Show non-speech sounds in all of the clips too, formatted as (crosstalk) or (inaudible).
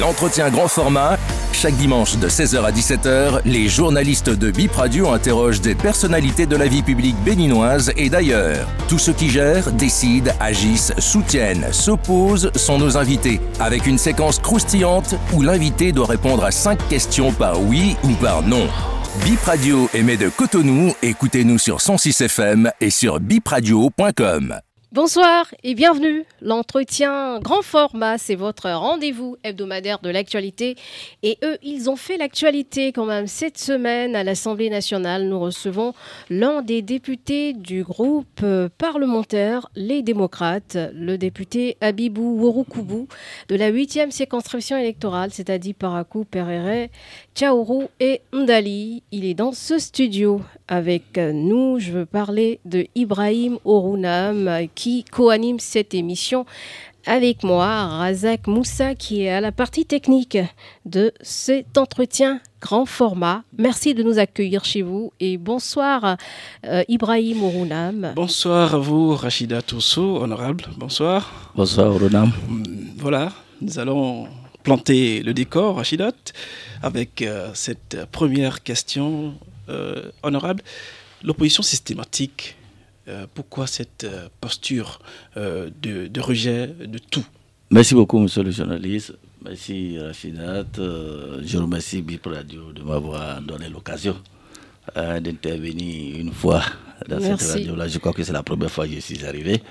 L'entretien grand format, chaque dimanche de 16h à 17h, les journalistes de Bip Radio interrogent des personnalités de la vie publique béninoise et d'ailleurs. Tous ceux qui gèrent, décident, agissent, soutiennent, s'opposent sont nos invités, avec une séquence croustillante où l'invité doit répondre à 5 questions par oui ou par non. Bip Radio émet de Cotonou, écoutez-nous sur 106 FM et sur bipradio.com. Bonsoir et bienvenue. L'entretien grand format, c'est votre rendez-vous hebdomadaire de l'actualité. Et eux, ils ont fait l'actualité quand même. Cette semaine, à l'Assemblée nationale, nous recevons l'un des députés du groupe euh, parlementaire Les Démocrates, le député Abibou Worokoubou de la 8e circonscription électorale, c'est-à-dire Parakou, Perere, Tchaourou et Ndali. Il est dans ce studio avec nous. Je veux parler de Ibrahim Orounam qui co-anime cette émission avec moi, Razak Moussa, qui est à la partie technique de cet entretien grand format. Merci de nous accueillir chez vous et bonsoir euh, Ibrahim Orounam. Bonsoir à vous Rachida Toussou, honorable. Bonsoir. Bonsoir Orounam. Voilà, nous allons planter le décor, Rachida, avec euh, cette première question euh, honorable. L'opposition systématique euh, pourquoi cette posture euh, de, rejet de tout? Merci beaucoup, monsieur le journaliste. Merci, Rachidat. je remercie Bip Radio de m'avoir donné l'occasion d'intervenir une fois dans cette radio-là. Je crois que c'est la première fois que je suis arrivé.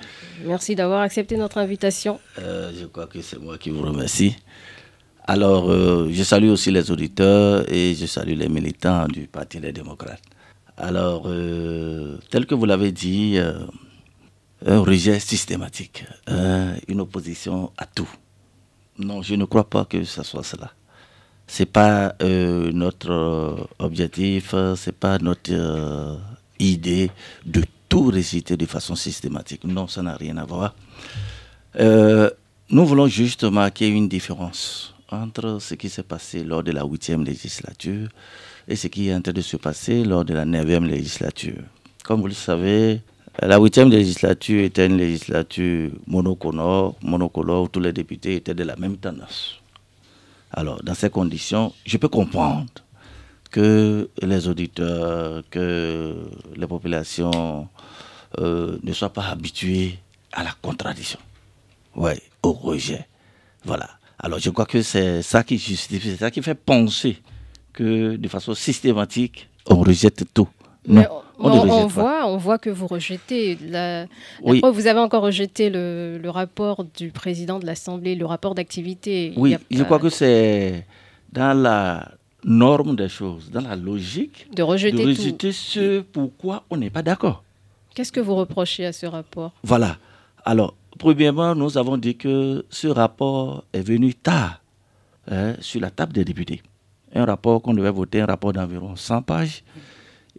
Merci d'avoir accepté notre invitation. je crois que c'est moi qui vous remercie. Alors, je salue aussi les auditeurs et je salue les militants du Parti des démocrates. Alors, euh, tel que vous l'avez dit, euh, un rejet systématique, euh, une opposition à tout. Non, je ne crois pas que ce soit cela. Ce n'est pas notre objectif, ce n'est pas notre idée de tout réciter de façon systématique. Non, ça n'a rien à voir. nous voulons juste marquer une différence entre ce qui s'est passé lors de la huitième législature et ce qui est en train de se passer lors de la 9e législature. Comme vous le savez, la 8e législature était une législature monocolore, monocolore où tous les députés étaient de la même tendance. Alors, dans ces conditions, je peux comprendre que les auditeurs, que les populations euh, ne soient pas habitués à la contradiction, ouais, au rejet. Voilà. Alors, je crois que c'est ça qui justifie, c'est ça qui fait penser que de façon systématique, on rejette tout. Non, on, voit, on voit que vous rejetez. La, vous avez encore rejeté le, rapport du président de l'Assemblée, le rapport d'activité. Oui, je crois que c'est dans la norme des choses, dans la logique de rejeter, de rejeter ce pourquoi on n'est pas d'accord. Qu'est-ce que vous reprochez à ce rapport? Voilà. Alors, premièrement, nous avons dit que ce rapport est venu tard hein, sur la table des députés un rapport qu'on devait voter, un rapport d'environ 100 pages,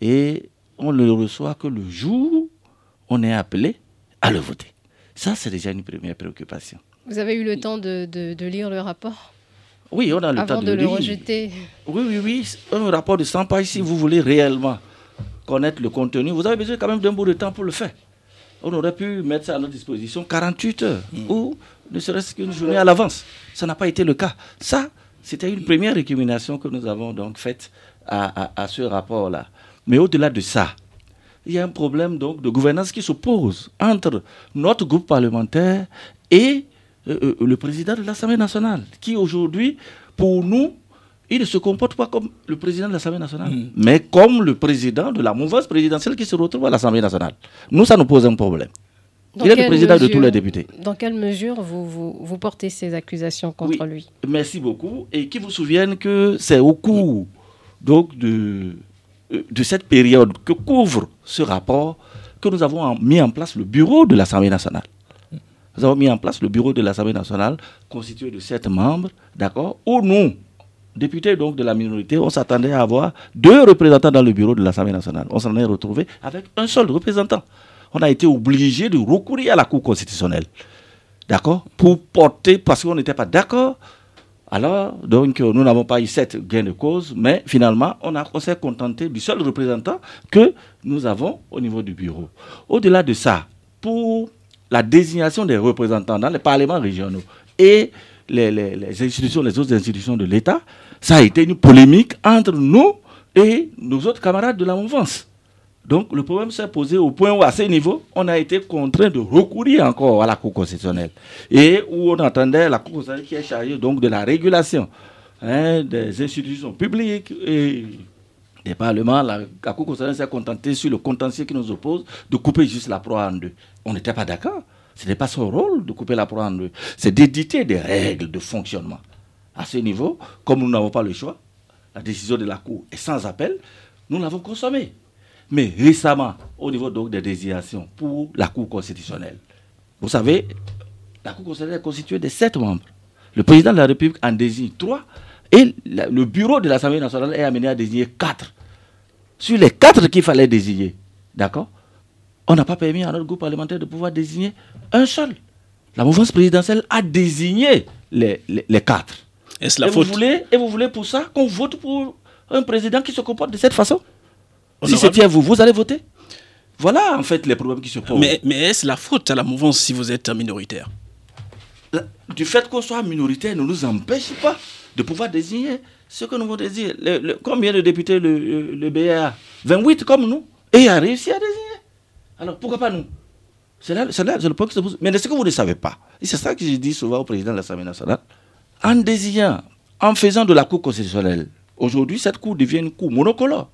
et on ne le reçoit que le jour où on est appelé à le voter. Ça, c'est déjà une première préoccupation. Vous avez eu le temps de, de, lire le rapport Oui, on a le temps de, de le rejeter. Oui, oui, oui. Un rapport de 100 pages, si vous voulez réellement connaître le contenu, vous avez besoin quand même d'un bout de temps pour le faire. On aurait pu mettre ça à notre disposition 48 heures mm. ou ne serait-ce qu'une journée à l'avance. Ça n'a pas été le cas. Ça, c'était une première récrimination que nous avons donc faite à, ce rapport-là. Mais au-delà de ça, il y a un problème donc de gouvernance qui s'oppose entre notre groupe parlementaire et euh, euh, le président de l'Assemblée nationale, qui aujourd'hui, pour nous, il ne se comporte pas comme le président de l'Assemblée nationale, mm. mais comme le président de la mouvance présidentielle qui se retrouve à l'Assemblée nationale. Nous, ça nous pose un problème il est le président de tous les députés. Dans quelle mesure vous, vous, portez ces accusations contre lui? Merci beaucoup. Et qui vous souvienne que c'est au cours donc, de, euh, de cette période que couvre ce rapport que nous avons mis en place le bureau de l'Assemblée nationale. Nous avons mis en place le bureau de l'Assemblée nationale constitué de sept membres, d'accord, où nous, députés donc de la minorité, on s'attendait à avoir deux représentants dans le bureau de l'Assemblée nationale. On s'en est retrouvé avec un seul représentant on a été obligé de recourir à la Cour constitutionnelle. D'accord? Pour porter, parce qu'on n'était pas d'accord. Alors, donc, nous n'avons pas eu cette gain de cause, mais finalement, on, s'est contenté du seul représentant que nous avons au niveau du bureau. Au-delà de ça, pour la désignation des représentants dans les parlements régionaux et les institutions, les autres institutions de l'État, ça a été une polémique entre nous et nos autres camarades de la mouvance. Donc le problème s'est posé au point où, à ce niveau, on a été contraint de recourir encore à la Cour constitutionnelle. Et où on entendait la Cour constitutionnelle qui est chargée donc de la régulation hein, des institutions publiques et des parlements. La, la Cour constitutionnelle s'est contentée sur le contentieux qui nous oppose de couper juste la proie en deux. On n'était pas d'accord. Ce n'est pas son rôle de couper la proie en deux. C'est d'éditer des règles de fonctionnement. À ce niveau, comme nous n'avons pas le choix, la décision de la Cour est sans appel, nous l'avons consommée. Mais récemment, au niveau donc des désignations pour la Cour constitutionnelle, vous savez, la Cour constitutionnelle est constituée de sept membres. Le président de la République en désigne trois et le bureau de l'Assemblée nationale est amené à désigner quatre. Sur les quatre qu'il fallait désigner, d'accord On n'a pas permis à notre groupe parlementaire de pouvoir désigner un seul. La mouvance présidentielle a désigné les- les quatre. Est-ce la et, vous faute voulez, et vous voulez pour ça qu'on vote pour un président qui se comporte de cette façon Si c'était à vous, vous allez voter Voilà en fait les problèmes qui se posent. Mais, mais est-ce la faute à la mouvance si vous êtes minoritaire du fait qu'on soit minoritaire ne nous empêche pas de pouvoir désigner ce que nous voulons désigner. Le- le- combien de députés le, le, le BA 28 comme nous. Et il a réussi à désigner. Alors pourquoi pas nous? C'est là, c'est là c'est le point qui se pose. Mais ce que vous ne savez pas, et c'est ça que je dis souvent au président de l'Assemblée nationale, en désignant, en faisant de la Cour constitutionnelle, aujourd'hui cette Cour devient une Cour monocolore.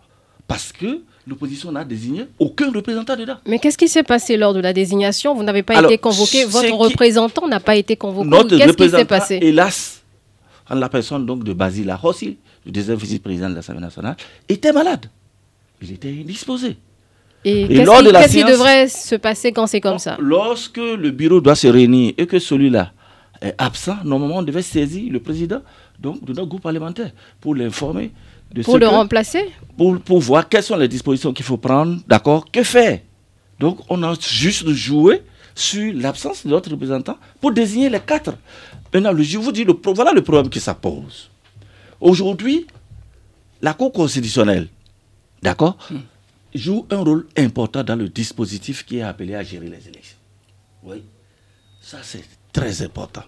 Parce que l'opposition n'a désigné aucun représentant dedans. Mais qu'est-ce qui s'est passé lors de la désignation? Vous n'avez pas Alors, été convoqué. Votre qui- représentant n'a pas été convoqué. Notre Qu'est-ce qui s'est passé? hélas, en la personne donc de Basile Rossi, le deuxième vice-président de l'Assemblée nationale, était malade. Il était indisposé. Et et qu'est-ce qui, séance- devrait se passer quand c'est comme ça? Lorsque le bureau doit se réunir et que celui-là est absent, normalement on devait saisir le président donc, de notre groupe parlementaire pour l'informer de Pour ce le que- remplacer pour, pour voir quelles sont les dispositions qu'il faut prendre, d'accord, que faire. Donc, on a juste joué sur l'absence de notre représentant pour désigner les quatre. Maintenant, je vous dis, le, voilà le problème que ça pose. Aujourd'hui, la Cour constitutionnelle, d'accord, joue un rôle important dans le dispositif qui est appelé à gérer les élections. Oui, ça c'est très important.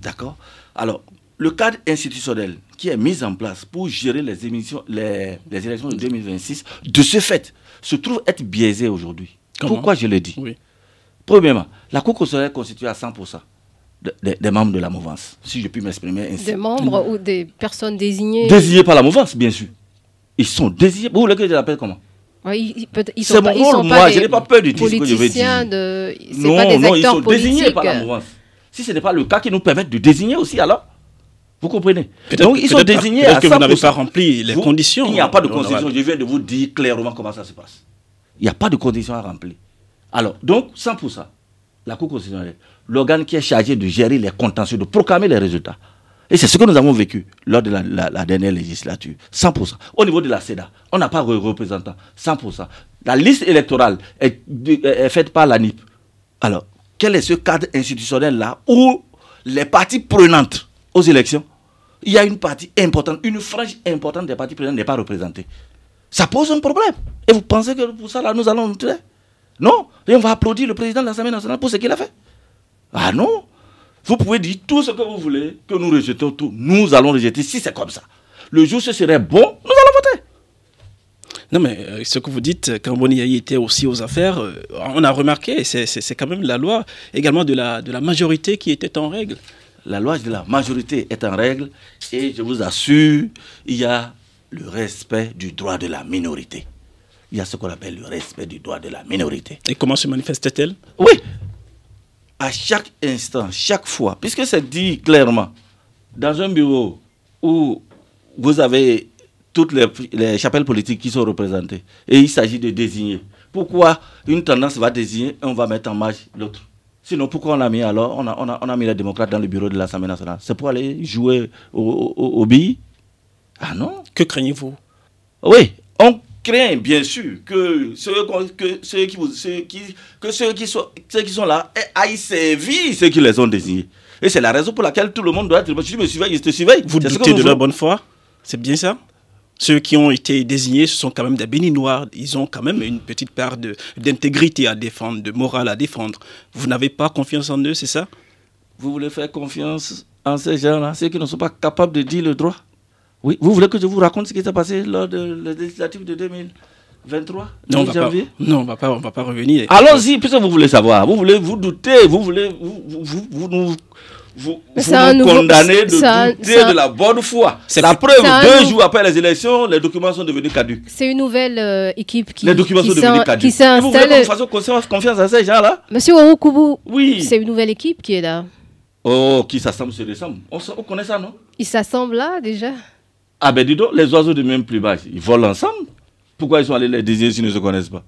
D'accord? Alors, le cadre institutionnel qui est mis en place pour gérer les, émissions, les, les élections de 2026, de ce fait, se trouve être biaisé aujourd'hui. Pourquoi je le dis? Oui. Premièrement, la Cour constitutionnelle est constituée à 100% de- de- des membres de la mouvance, si je puis m'exprimer ainsi. Des membres ou des personnes désignées Désignés par la mouvance, bien sûr. Ils sont désignés. Vous voulez que je l'appelle comment? Oui, ils, peut- ils C'est sont pas, mon ils rôle, sont moi, pas je n'ai pas peur de dire ce que je vais dire. de, c'est Non, pas des non, ils sont désignés par la mouvance. Si ce n'est pas le cas, qui nous permettent de désigner aussi, alors Vous comprenez Donc, ils sont désignés à que vous n'avez 100%. pas rempli les Vous- conditions. Il n'y a pas de conditions. Je viens de vous dire clairement comment ça se passe. Il n'y a pas de conditions à remplir. Alors, donc, 100%, la Cour constitutionnelle, l'organe qui est chargé de gérer les contentieux, de proclamer les résultats. Et c'est ce que nous avons vécu lors de la, la- la dernière législature. 100%. Au niveau de la CEDA, on n'a pas de représentant. 100%. La liste électorale est, est faite par la NIP. Alors, quel est ce cadre institutionnel-là où les parties prenantes aux élections, il y a une partie importante, une frange importante des parties prenantes n'est pas représentée. Ça pose un problème. Et vous pensez que pour ça, là, nous allons nous taire Non. Et on va applaudir le président de l'Assemblée nationale pour ce qu'il a fait. Ah non. Vous pouvez dire tout ce que vous voulez, que nous rejetons tout. Nous allons rejeter si c'est comme ça. Le jour ce serait bon, nous allons voter. Non, mais euh, ce que vous dites, quand Boniaï était aussi aux affaires, euh, on a remarqué, c'est- quand même la loi également de la, de la majorité qui était en règle. La loi de la majorité est en règle et je vous assure, il y a le respect du droit de la minorité. Il y a ce qu'on appelle le respect du droit de la minorité. Et comment se manifestait-elle? Oui. À chaque instant, chaque fois, puisque c'est dit clairement, dans un bureau où vous avez toutes les, les chapelles politiques qui sont représentées, et il s'agit de désigner. Pourquoi une tendance va désigner et on va mettre en marge l'autre? Sinon, pourquoi on a mis alors, on a, on a, on a mis les démocrates dans le bureau de l'Assemblée nationale? C'est pour aller jouer au, au, au billes? Ah non Que craignez-vous? Oui, on craint bien sûr que ceux, que ceux, qui, ceux, qui, que ceux, qui sont, ceux qui sont là aillent servir ceux qui les ont désignés. Et c'est la raison pour laquelle tout le monde doit être. Tu me surveilles, je te surveille. Vous doutez de leur faisons. bonne foi? C'est bien ça? Ceux qui ont été désignés, ce sont quand même des béninois. Ils ont quand même une petite part d'intégrité à défendre, de morale à défendre. Vous n'avez pas confiance en eux, c'est ça? Vous voulez faire confiance en ces gens-là, ceux qui ne sont pas capables de dire le droit? Oui, vous voulez que je vous raconte ce qui s'est passé lors de la législative de 2023 Non, on va, pas, janvier? non on, va pas, on va pas revenir. Allons-y, puisque vous voulez savoir. Vous voulez vous douter, vous voulez vous, vous, vous, vous nous, vous, vous nouveau- condamnez de un- douter un- de la bonne foi. C'est La preuve, deux nou- jours après les élections, les documents sont devenus caducs. C'est une nouvelle euh, équipe qui, les documents qui sont s'est- devenus caducs. qui Et vous voulez qu'on fasse confiance- confiance à ces gens-là? Monsieur Orokubu, Oui. c'est une nouvelle équipe qui est là. Oh, qui s'assemble se ressemble. On, on connaît ça, non? Ils s'assemblent là déjà. Ah ben dis donc, les oiseaux de même plumage, ils volent ensemble. Pourquoi ils sont allés les désigner s'ils ne se connaissent pas?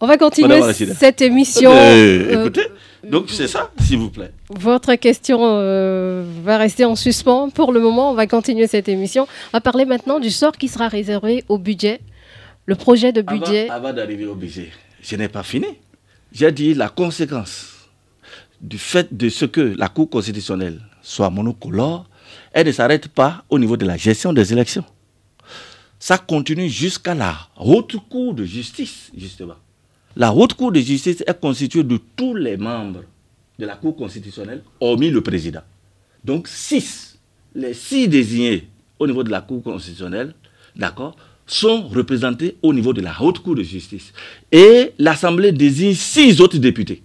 On va continuer cette émission. Euh, Euh, Écoutez, donc c'est ça, s'il vous plaît. Votre question euh, va rester en suspens. Pour le moment, on va continuer cette émission. On va parler maintenant du sort qui sera réservé au budget. Le projet de budget. Avant, avant d'arriver au budget, je n'ai pas fini. J'ai dit la conséquence du fait de ce que la Cour constitutionnelle soit monocolore, elle ne s'arrête pas au niveau de la gestion des élections. Ça continue jusqu'à la haute cour de justice, justement. La haute cour de justice est constituée de tous les membres de la Cour constitutionnelle, hormis le président. Donc six, les six désignés au niveau de la Cour constitutionnelle, d'accord, sont représentés au niveau de la haute Cour de justice. Et l'Assemblée désigne six autres députés.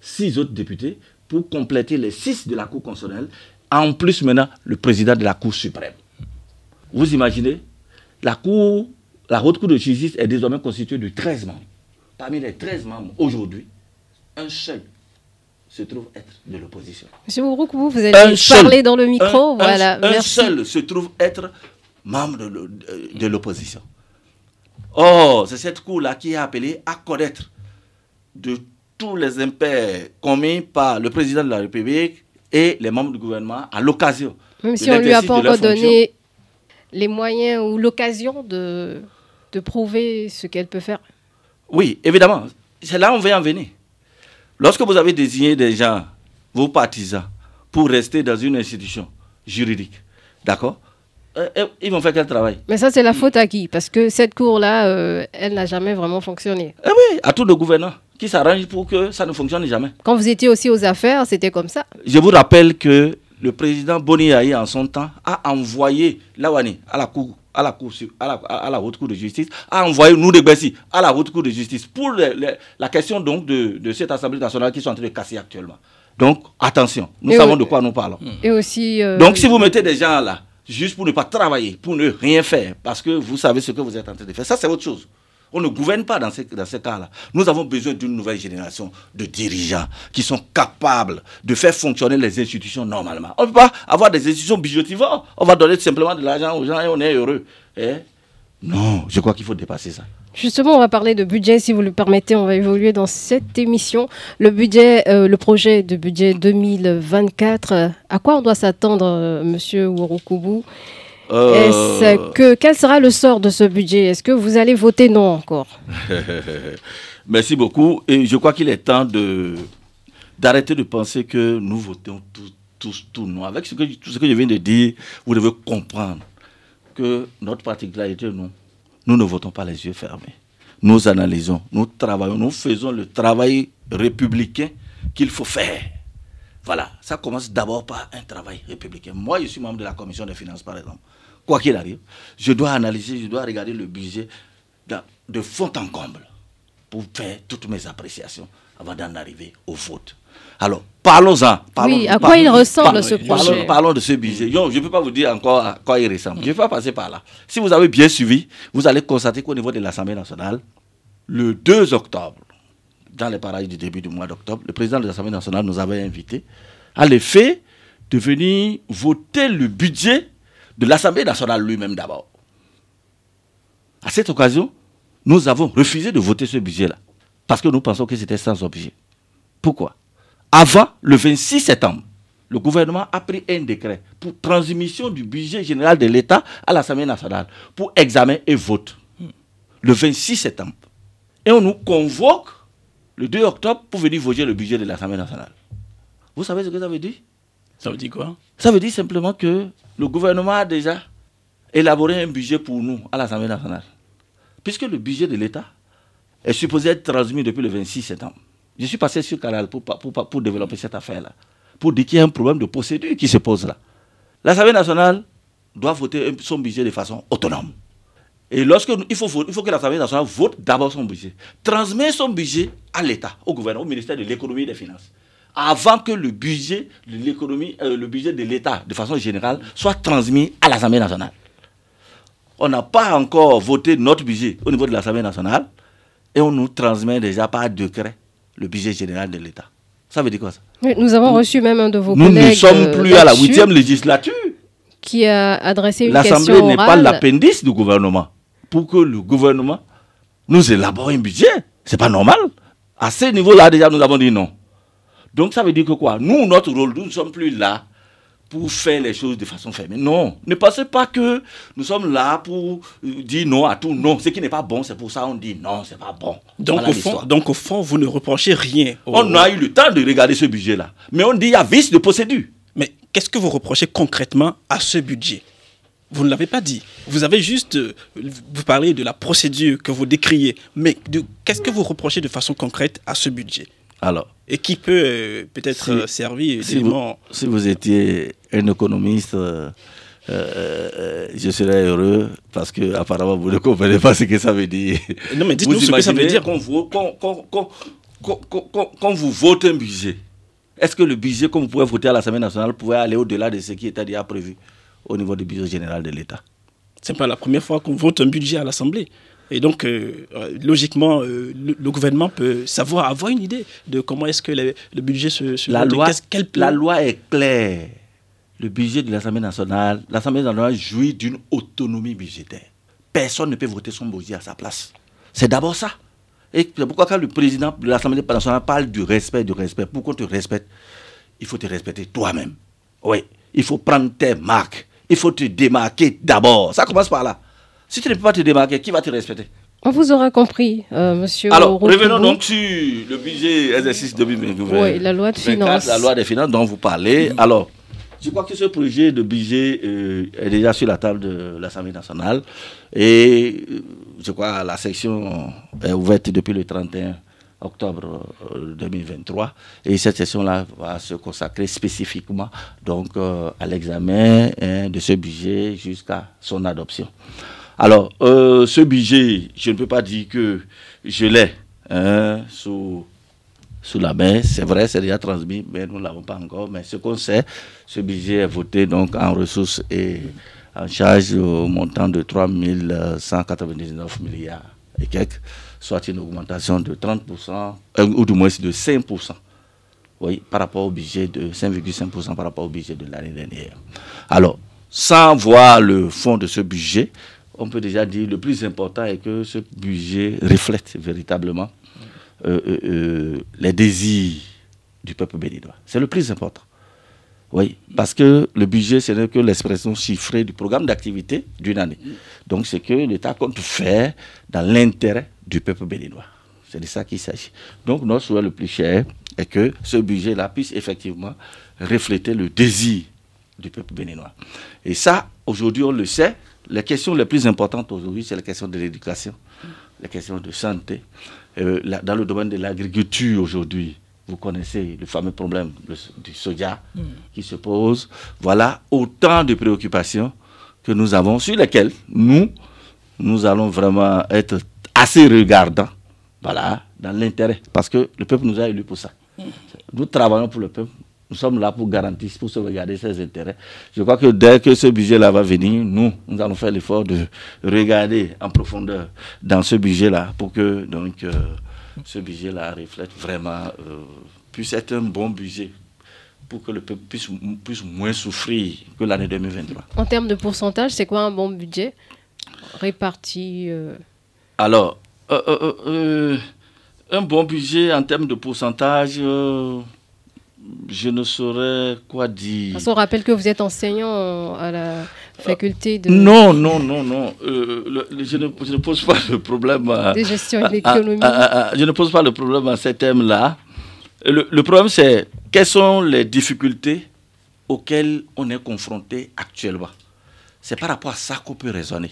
Six autres députés pour compléter les six de la Cour constitutionnelle, en plus maintenant le président de la Cour suprême. Vous imaginez, la Cour, la haute Cour de justice est désormais constituée de 13 membres. Parmi les 13 membres, aujourd'hui, un seul se trouve être de l'opposition. Monsieur Orokubu, vous allez Un seul. parler dans le micro. Un- voilà, un, seul se trouve être membre de, l'o- de l'opposition. Or, c'est cette cour-là qui est appelée à connaître de tous les impairs commis par le président de la République et les membres du gouvernement à l'occasion. Même si on lui a pas encore donné les moyens ou l'occasion de, de prouver ce qu'elle peut faire. Oui, évidemment. C'est là où on veut en venir. Lorsque vous avez désigné des gens, vos partisans, pour rester dans une institution juridique, d'accord Euh, euh, Ils vont faire quel travail Mais ça, c'est la faute à qui? Parce que cette cour-là, euh, elle n'a jamais vraiment fonctionné. Eh oui, à tout le gouvernement qui s'arrange pour que ça ne fonctionne jamais. Quand vous étiez aussi aux affaires, c'était comme ça. Je vous rappelle que le président Boni en son temps, a envoyé Lawani à la cour, à la cour, à la, à la haute cour de justice, a envoyé nous de Bessi à la haute cour de justice pour la question donc de, de cette assemblée nationale qui sont en train de casser actuellement. Donc attention, nous Et savons de quoi nous parlons. Et aussi. euh, Donc si vous mettez des gens là, juste pour ne pas travailler, pour ne rien faire, parce que vous savez ce que vous êtes en train de faire, ça c'est autre chose. On ne gouverne pas dans ces, dans cas-là. Nous avons besoin d'une nouvelle génération de dirigeants qui sont capables de faire fonctionner les institutions normalement. On ne peut pas avoir des institutions bijotivores. On va donner simplement de l'argent aux gens et on est heureux. Eh? Non, je crois qu'il faut dépasser ça. Justement, on va parler de budget, si vous le permettez, on va évoluer dans cette émission. Le budget, euh, le projet de budget 2024, euh, à quoi on doit s'attendre, euh, Monsieur Euh, Est-ce que quel sera le sort de ce budget? Est-ce que vous allez voter non encore? (laughs) Merci beaucoup. Et je crois qu'il est temps de d'arrêter de penser que nous votons tous, tous, tout non. Avec ce que, tout ce que je viens de dire, vous devez comprendre que notre particularité, nous, nous ne votons pas les yeux fermés. Nous analysons, nous travaillons, nous faisons le travail républicain qu'il faut faire. Voilà, ça commence d'abord par un travail républicain. Moi, je suis membre de la commission des finances, par exemple. Quoi qu'il arrive, je dois analyser, je dois regarder le budget de fond en comble pour faire toutes mes appréciations avant d'en arriver au vote. Alors, parlons-en. Parlons, Oui, à quoi il ressemble, ce projet? Parlons de ce budget. Je ne peux pas vous dire encore à quoi il ressemble. Je ne vais pas passer par là. Si vous avez bien suivi, vous allez constater qu'au niveau de l'Assemblée nationale, le 2 octobre, dans les parages du début du mois d'octobre, le président de l'Assemblée nationale nous avait invités à l'effet de venir voter le budget de l'Assemblée nationale lui-même d'abord. À cette occasion, nous avons refusé de voter ce budget-là, parce que nous pensons que c'était sans objet. Pourquoi? Avant le 26 septembre, le gouvernement a pris un décret pour transmission du budget général de l'État à l'Assemblée nationale pour examen et vote. Le 26 septembre. Et on nous convoque le 2 octobre pour venir voter le budget de l'Assemblée nationale. Vous savez ce que ça veut dire? Ça veut dire quoi? Ça veut dire simplement que le gouvernement a déjà élaboré un budget pour nous à l'Assemblée nationale. Puisque le budget de l'État est supposé être transmis depuis le 26 septembre. Je suis passé sur Canal pour, pour, pour, pour développer cette affaire-là. pour dire qu'il y a un problème de procédure qui se pose là. L'Assemblée nationale doit voter son budget de façon autonome. Et lorsque il faut, il faut que l'Assemblée nationale vote d'abord son budget, transmet son budget à l'État, au gouvernement, au ministère de l'économie et des finances, avant que le budget de l'économie, euh, le budget de l'État, de façon générale, soit transmis à l'Assemblée nationale. On n'a pas encore voté notre budget au niveau de l'Assemblée nationale et on nous transmet déjà par décret le budget général de l'État. Ça veut dire quoi ça? Nous avons reçu même un de vos nous collègues. Nous ne sommes euh, plus à la huitième législature. Qui a adressé une question L'Assemblée n'est pas l'appendice du gouvernement. Pour que le gouvernement nous élabore un budget, c'est pas normal. À ce niveau-là, déjà, nous avons dit non. Donc ça veut dire que quoi? Nous, notre rôle, nous ne sommes plus là pour faire les choses de façon fermée. Non, ne pensez pas que nous sommes là pour euh, dire non à tout. Non, ce qui n'est pas bon, c'est pour ça qu'on dit non, c'est pas bon. Donc, Voilà au fond, donc, au fond, vous ne reprochez rien. au- On a eu le temps de regarder ce budget-là. Mais on dit il y a vice de procédure. Mais qu'est-ce que vous reprochez concrètement à ce budget? Vous ne l'avez pas dit. Vous avez juste. euh, vous parlez de la procédure que vous décriez. Mais de- qu'est-ce que vous reprochez de façon concrète à ce budget Alors, Et qui peut euh, peut-être Si- euh, servir si vous, si vous étiez un économiste, euh, euh, je serais heureux parce que apparemment vous ne comprenez pas ce que ça veut dire. Non, mais dites-nous ce que ça veut dire. Quand vous, quand- quand- quand- quand- quand- quand- quand vous votez un budget, est-ce que le budget que vous pouvez voter à l'Assemblée nationale pouvait aller au-delà de ce qui était déjà prévu? Au niveau du budget général de l'État C'est pas la première fois qu'on vote un budget à l'Assemblée. Et donc, euh, euh, logiquement, euh, le, le gouvernement peut savoir, avoir une idée de comment est-ce que le, le budget se, se la loi, qu'est-ce- quel plan- la loi est claire. Le budget de l'Assemblée nationale, l'Assemblée nationale jouit d'une autonomie budgétaire. Personne ne peut voter son budget à sa place. C'est d'abord ça. Et c'est pourquoi quand le président de l'Assemblée nationale parle du respect, du respect, pour qu'on te respecte, il faut te respecter toi-même. Oui, il faut prendre tes marques. Il faut te démarquer d'abord. Ça commence par là. Si tu ne peux pas te démarquer, qui va te respecter? On vous aura compris, euh, monsieur. alors, revenons donc sur le budget exercice 2024. Oui, la loi de finances. La loi des finances dont vous parlez. Alors, je crois que ce projet de budget euh, est déjà sur la table de l'Assemblée nationale. Et euh, je crois que la section est ouverte depuis le 31 octobre euh, 2023. Et cette session-là va se consacrer spécifiquement donc, euh, à l'examen hein, de ce budget jusqu'à son adoption. Alors, euh, ce budget, je ne peux pas dire que je l'ai hein, sous, sous la main. C'est vrai, c'est déjà transmis, mais nous ne l'avons pas encore. Mais ce qu'on sait, ce budget est voté donc en ressources et en charge au montant de 3 199 milliards et quelques, soit une augmentation de 30%, euh, ou du moins de 5%. Oui, par rapport au budget de 5,5% par rapport au budget de l'année dernière. Alors, sans voir le fond de ce budget, on peut déjà dire le plus important est que ce budget reflète véritablement euh, euh, les désirs du peuple béninois. C'est le plus important. Oui, parce que le budget, ce n'est que l'expression chiffrée du programme d'activité d'une année. Donc, c'est que l'État compte faire dans l'intérêt du peuple béninois. C'est de ça qu'il s'agit. Donc, notre souhait le plus cher est que ce budget-là puisse effectivement refléter le désir du peuple béninois. Et ça, aujourd'hui, on le sait, les questions les plus importantes aujourd'hui, c'est la question de l'éducation, les questions de santé. Euh, dans le domaine de l'agriculture aujourd'hui, vous connaissez le fameux problème du soja qui se pose. Voilà autant de préoccupations que nous avons, sur lesquelles nous, nous allons vraiment être assez regardants, voilà, dans l'intérêt. Parce que le peuple nous a élus pour ça. Nous travaillons pour le peuple. Nous sommes là pour garantir, pour sauvegarder ses intérêts. Je crois que dès que ce budget-là va venir, nous, nous allons faire l'effort de regarder en profondeur dans ce budget-là pour que donc, euh, ce budget-là reflète vraiment, euh, puisse être un bon budget pour que le peuple puisse, puisse moins souffrir que l'année 2023. En termes de pourcentage, c'est quoi un bon budget? Réparti euh, Alors, euh, euh, euh, un bon budget en termes de pourcentage, je ne saurais quoi dire. Parce qu'on rappelle que vous êtes enseignant à la faculté de, Non, non, non, non. Le- le- je, ne, je ne pose pas le problème. à- de gestion à- à- je ne pose pas le problème à ces thèmes-là. Le, le problème, c'est quelles sont les difficultés auxquelles on est confronté actuellement. C'est par rapport à ça qu'on peut raisonner.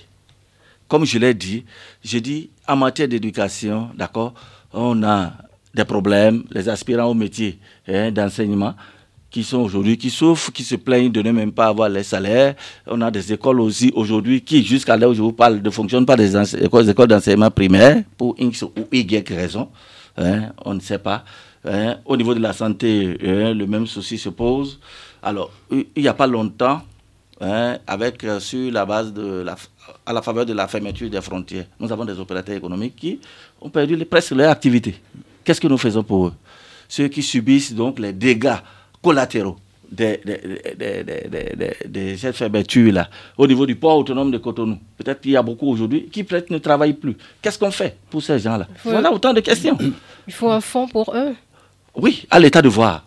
Comme je l'ai dit, je dis en matière d'éducation, d'accord, on a des problèmes, les aspirants au métier hein, d'enseignement. qui sont aujourd'hui, qui souffrent, qui se plaignent de ne même pas avoir les salaires. On a des écoles aussi aujourd'hui qui, jusqu'à là où je vous parle, ne fonctionnent pas des écoles, d'enseignement primaire pour X ou Y raison. Hein, on ne sait pas. Hein. Au niveau de la santé, le même souci se pose. Alors, il n'y a pas longtemps, avec euh, sur la base de la, à la faveur de la fermeture des frontières, nous avons des opérateurs économiques qui ont perdu presque leur activité. Qu'est-ce que nous faisons pour eux? Ceux qui subissent donc les dégâts collatéraux de, cette fermeture-là, au niveau du port autonome de Cotonou. Peut-être qu'il y a beaucoup aujourd'hui qui peut-être ne travaillent plus. Qu'est-ce qu'on fait pour ces gens-là? Voilà autant de questions. Il faut un fonds pour eux. Oui, à l'État de voir.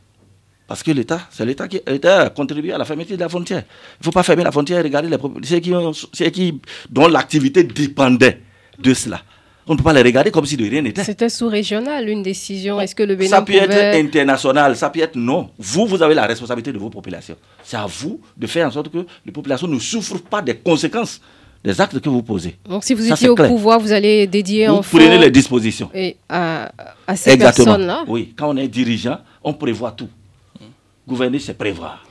Parce que l'État, c'est l'État qui a contribué à la fermeture de la frontière. Il ne faut pas fermer la frontière et regarder les, ceux, qui ceux qui, dont l'activité dépendait de cela. On ne peut pas les regarder comme si de rien n'était. C'était sous-régional, une décision. Est-ce que le Bénin Ça peut être international, ça peut être non. Vous, vous avez la responsabilité de vos populations. C'est à vous de faire en sorte que les populations ne souffrent pas des conséquences des actes que vous posez. Donc si vous étiez au pouvoir, vous allez dédier vous prenez les dispositions. Et à, ces personnes-là Oui, quand on est dirigeant, on prévoit tout. Gouverner, c'est prévoir.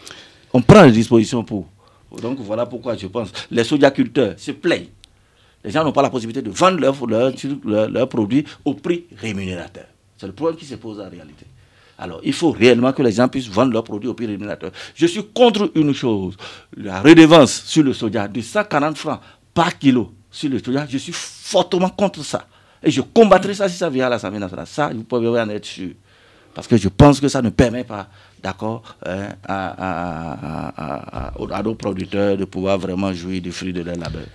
On prend les dispositions pour. Donc voilà pourquoi je pense. Les sojaculteurs se plaignent les gens n'ont pas la possibilité de vendre leurs leur, produits au prix rémunérateur. C'est le problème qui se pose en réalité. Alors, il faut réellement que les gens puissent vendre leurs produits au prix rémunérateur. Je suis contre une chose, la redevance sur le soja de 140 francs par kilo sur le soja. Je suis fortement contre ça. Et je combattrai ça si ça vient à l'Assemblée nationale. Ça, vous pouvez en être sûr. Parce que je pense que ça ne permet pas, d'accord, hein, à, à, nos producteurs de pouvoir vraiment jouir du fruit de leur labeur.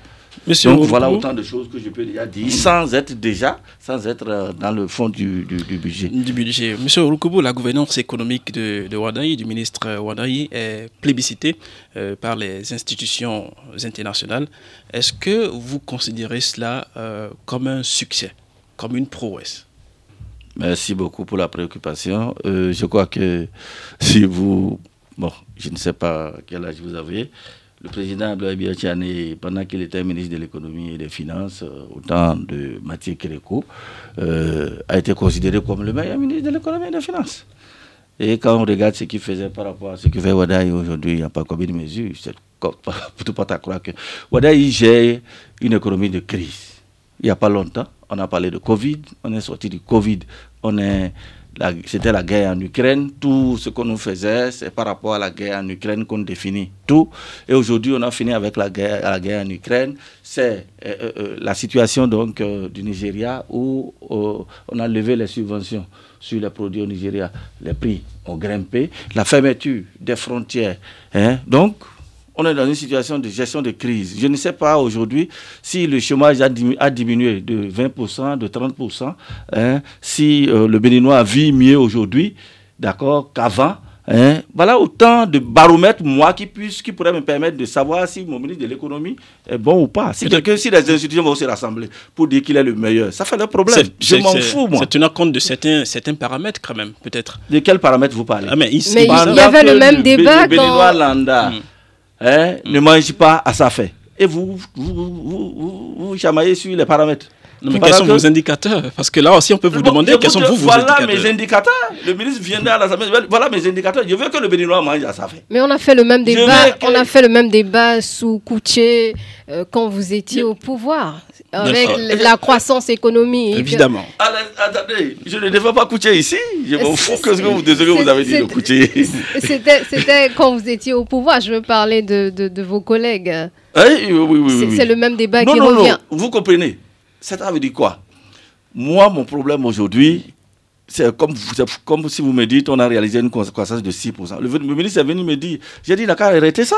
Monsieur Donc voilà autant de choses que je peux déjà dire sans être déjà, sans être euh, dans le fond du, budget. Du budget. Monsieur Rukubu, la gouvernance économique de, de du ministre Wadaï, est plébiscitée euh, par les institutions internationales. Est-ce que vous considérez cela euh, comme un succès, comme une prouesse? Merci beaucoup pour la préoccupation. je crois que (laughs) si vous, bon, je ne sais pas quel âge vous avez, le président Abdoulaye Biachane, pendant qu'il était ministre de l'économie et des finances, euh, au temps de Mathieu Kéréko, euh, a été considéré comme le meilleur ministre de l'économie et des finances. Et quand on regarde ce qu'il faisait par rapport à ce que fait Wadaï aujourd'hui, il n'y a pas combien de mesures. C'est (laughs) tout pas à croire que Wadaï gère une économie de crise. Il n'y a pas longtemps, on a parlé de Covid, on est sorti du Covid, on est c'était la guerre en Ukraine. Tout ce qu'on nous faisait, c'est par rapport à la guerre en Ukraine qu'on définit tout. Et aujourd'hui, on a fini avec la guerre, la guerre en Ukraine. C'est euh, euh, euh, la situation donc du Nigeria où on a levé les subventions sur les produits au Nigeria. Les prix ont grimpé. La fermeture des frontières. Hein. Donc, on est dans une situation de gestion de crise. Je ne sais pas aujourd'hui si le chômage a diminué de 20%, de 30%, hein, si euh, le Béninois vit mieux aujourd'hui, d'accord, qu'avant. Hein. Voilà autant de baromètres, moi, qui, puisse, qui pourraient me permettre de savoir si mon ministre de l'économie est bon ou pas. Si, si les institutions vont se rassembler pour dire qu'il est le meilleur, ça fait le problème. Je m'en fous, moi. C'est une compte de certains, certains paramètres, quand même, peut-être. De quels paramètres vous parlez? Ah, mais, il y avait le même débat quand... Landa, hmm hein, ne mange pas à sa faim. Et vous, vous, vous, vous, chamaillez sur les paramètres. mais quels sont vos indicateurs? Parce que là aussi, on peut vous demander quels sont vous, vos voilà indicateurs. Voilà mes indicateurs. Le ministre viendra à l'Assemblée. Voilà mes indicateurs. Je veux que le Béninois mange à sa faim. Mais on a fait le même débat. On a fait le même débat sous Kouché euh, quand vous étiez au pouvoir avec la croissance économique. Évidemment. attendez, je ne devais pas coucher ici. Je m'en fous que ce que vous, vous avez dit de coucher. C'était quand vous étiez au pouvoir. Je veux parler de, de, vos collègues. Oui, oui, oui. C'est le même débat qui revient. Non, vous comprenez. Ça veut dire quoi? Moi, mon problème aujourd'hui, c'est comme, comme si vous me dites on a réalisé une croissance de 6%. Le, le ministre est venu me dire, j'ai dit, d'accord, arrêtez ça.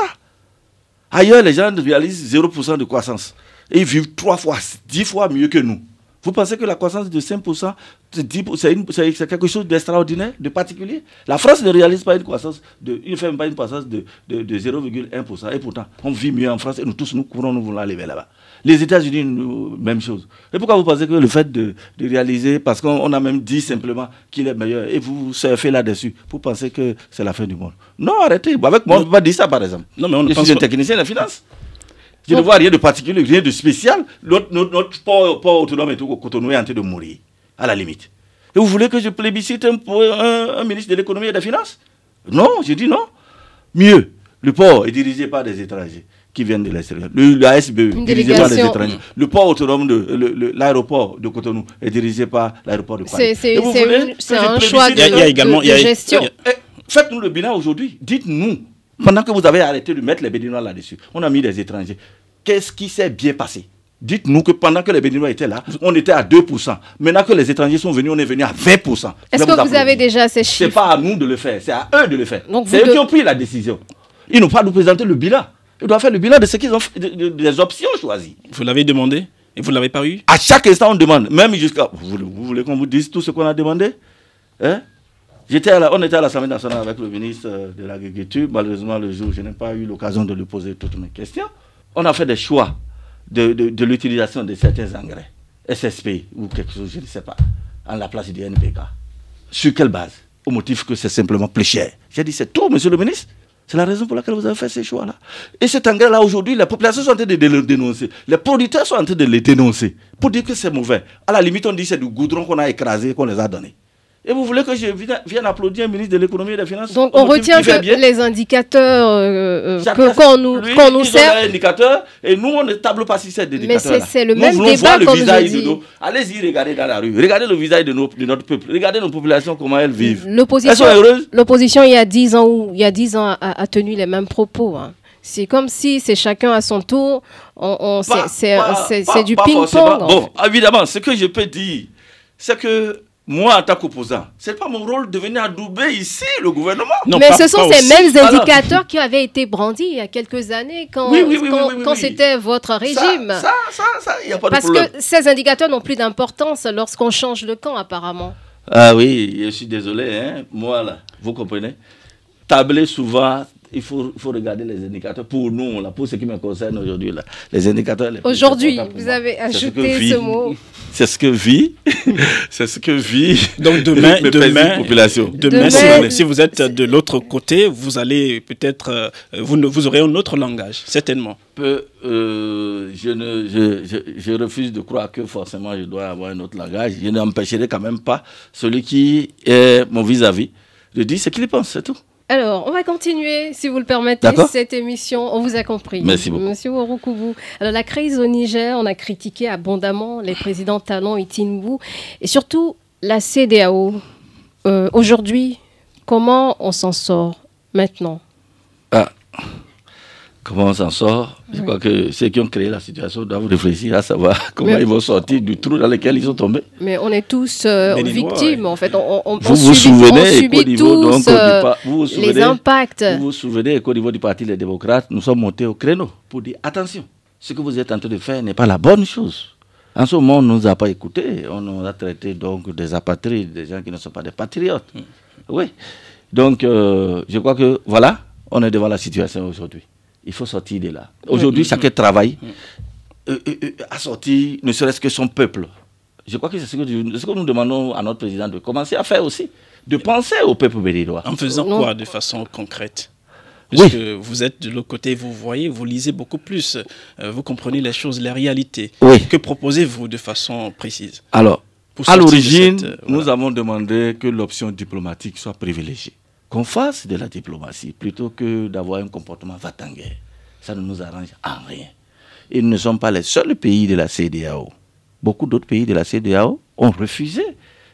Ailleurs, les gens réalisent 0% de croissance et ils vivent trois fois, dix fois mieux que nous. Vous pensez que la croissance de 5%, c'est quelque chose d'extraordinaire, de particulier? La France ne réalise pas une croissance, de, ne fait pas une croissance de, de, 0,1%. Et pourtant, on vit mieux en France et nous tous, nous courons, nous voulons aller vers là-bas. Les États-Unis, même chose. Et pourquoi vous pensez que le fait de, réaliser, parce qu'on a même dit simplement qu'il est meilleur, et vous surfez là-dessus, vous pensez que c'est la fin du monde? Non, arrêtez. Avec moi, on ne peut pas dire ça, par exemple. Non, mais on Je suis un technicien de finance? Je ne vois rien de particulier, rien de spécial. Notre, notre, port, autonome et tout, Cotonou est en train de mourir, à la limite. Et vous voulez que je plébiscite un, un, ministre de l'économie et des finances? Non, j'ai dit non. Mieux, le port est dirigé par des étrangers qui viennent de l'extérieur. Le, la SBE Une dirigé par des étrangers. Le port autonome de le- le- l'aéroport de Cotonou est dirigé par l'aéroport de Paris. C'est c'est- Et vous c'est voulez une- que c'est je un choix de, de- de gestion. eh, Faites-nous le bilan aujourd'hui. Dites-nous, pendant que vous avez arrêté de mettre les Béninois là-dessus, on a mis des étrangers. Qu'est-ce qui s'est bien passé? Dites-nous que pendant que les Béninois étaient là, on était à 2%. Maintenant que les étrangers sont venus, on est venu à 20%. Je Est-ce que vous avez déjà ces C'est chiffres? pas à nous de le faire, c'est à eux de le faire. C'est eux de- qui ont pris la décision. Ils n'ont pas à nous présenter le bilan. Ils doivent faire le bilan de ce qu'ils ont fait, de- de- des options choisies. Vous l'avez demandé et vous ne l'avez pas eu? À chaque instant, on demande, même jusqu'à. Vous voulez, vous voulez qu'on vous dise tout ce qu'on a demandé? Hein? À On était à l'Assemblée nationale avec le ministre euh, de l'Agriculture. Malheureusement, le jour, je n'ai pas eu l'occasion de lui poser toutes mes questions. On a fait des choix de, l'utilisation de certains engrais, SSP ou quelque chose, je ne sais pas, en la place du NPK. Sur quelle base? Au motif que c'est simplement plus cher. J'ai dit, c'est tout, monsieur le ministre. C'est la raison pour laquelle vous avez fait ces choix-là. Et cet engrais-là, aujourd'hui, la population sont en train de, le dénoncer. Les producteurs sont en train de les dénoncer. Pour dire que c'est mauvais. À la limite, on dit que c'est du goudron qu'on a écrasé, qu'on les a donné. Et vous voulez que je vienne, applaudir un ministre de l'économie et des finances Donc on retient que bien les indicateurs euh, euh, qu'on nous, lui, qu'on nous sert, leurs indicateurs et nous, on ne table pas sur ces indicateurs. c'est- c'est le nous même débat le je visage dis. de nos... Allez-y, regardez dans la rue. Regardez le visage de, nos- de notre peuple. Regardez nos populations, comment elles vivent. L'opposition, l'opposition il y a 10 ans ou il y a 10 ans a, a tenu les mêmes propos. hein. C'est comme si c'est chacun à son tour. On, on- c'est- du ping-pong. Bon, évidemment, ce que je peux dire, c'est que moi, en tant qu'opposant, c'est pas mon rôle de venir adouber ici le gouvernement. Non, Mais pas- ce sont ces aussi. mêmes indicateurs qui avaient été brandis il y a quelques années quand, Oui, oui, oui, quand, oui, oui, quand oui. c'était votre régime. Ça, ça, ça, ça, il n'y a pas de Parce problème. que ces indicateurs n'ont plus d'importance lorsqu'on change de camp, apparemment. Ah oui, je suis désolé, hein. moi là, vous comprenez Tabler souvent, il faut, il faut regarder les indicateurs. Pour nous, là, pour ce qui me concerne aujourd'hui, là, les indicateurs. Aujourd'hui, vous moi, avez ce ajouté vit- ce mot. C'est ce que vit, (laughs) c'est ce que vit. Donc (laughs) demain, demain, paisibles populations. demain, si, Demain- vous, si vous êtes de l'autre côté, vous allez peut-être, euh, vous, ne- vous aurez un autre langage, certainement. Peu, euh, je, ne, je, je, je refuse de croire que forcément je dois avoir un autre langage. Je n'empêcherai quand même pas celui qui est mon vis-à-vis de dire ce qu'il pense, c'est tout. Alors, on va continuer, si vous le permettez, cette émission. On vous a compris. Merci beaucoup. Monsieur Ouroukoubou. Alors, la crise au Niger, on a critiqué abondamment les présidents Talon et Tinbou, et surtout la CDAO. Euh, Aujourd'hui, comment on s'en sort maintenant? Ah, comment on s'en sort? Je crois que ceux qui ont créé la situation doivent réfléchir à savoir (laughs) comment Mais- ils vont sortir du trou dans lequel ils sont tombés. Mais on est tous euh, victimes, en fait. On, on- Vous on vous subit, souvenez, on subit qu'au niveau, tous euh, les impacts. Vous vous souvenez qu'au niveau du Parti des démocrates, nous sommes montés au créneau pour dire attention, ce que vous êtes en train de faire n'est pas la bonne chose. En ce moment, on ne nous a pas écoutés. On nous a traités donc des apatrides, des gens qui ne sont pas des patriotes. Oui. Donc, euh, je crois que voilà, on est devant la situation aujourd'hui. Il faut sortir de là. Aujourd'hui, chacun travaille euh, euh, euh, à sortir, ne serait-ce que son peuple. Je crois que c'est ce que, je- ce que nous demandons à notre président de commencer à faire aussi, de penser au peuple béninois. En faisant Non. quoi de façon concrète? Oui. Parce que vous êtes de l'autre côté, vous voyez, vous lisez beaucoup plus, euh, vous comprenez les choses, les réalités. Oui. Que proposez-vous de façon précise? Alors, Pour à l'origine, cette, euh, nous avons demandé que l'option diplomatique soit privilégiée. Qu'on fasse de la diplomatie plutôt que d'avoir un comportement va-t-en-guerre. Ça ne nous arrange en rien. Et nous ne sommes pas les seuls pays de la CDAO. Beaucoup d'autres pays de la CDAO ont refusé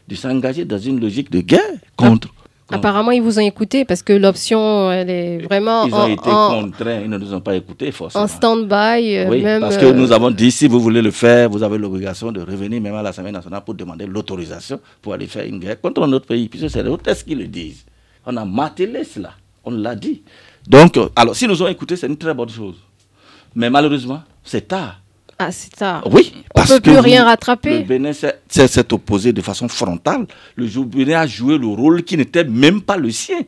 de s'engager dans une logique de guerre contre. Apparemment, ils vous ont écouté parce que l'option, elle est vraiment Ils ont en, été en- contraints, ils ne nous ont pas écoutés forcément. en stand-by. euh, Oui, même, parce que euh, nous avons dit, si vous voulez le faire, vous avez l'obligation de revenir même à l'Assemblée nationale pour demander l'autorisation pour aller faire une guerre contre notre pays, puisque c'est les hôtesses qui le disent? On a martelé cela, on l'a dit. Donc, euh, alors, si nous ont écouté, c'est une très bonne chose. Mais malheureusement, c'est tard. Ah, c'est ça. Oui, On peut plus que rien rattraper. Le Bénin s'est- opposé de façon frontale. Le Bénin a joué le rôle qui n'était même pas le sien.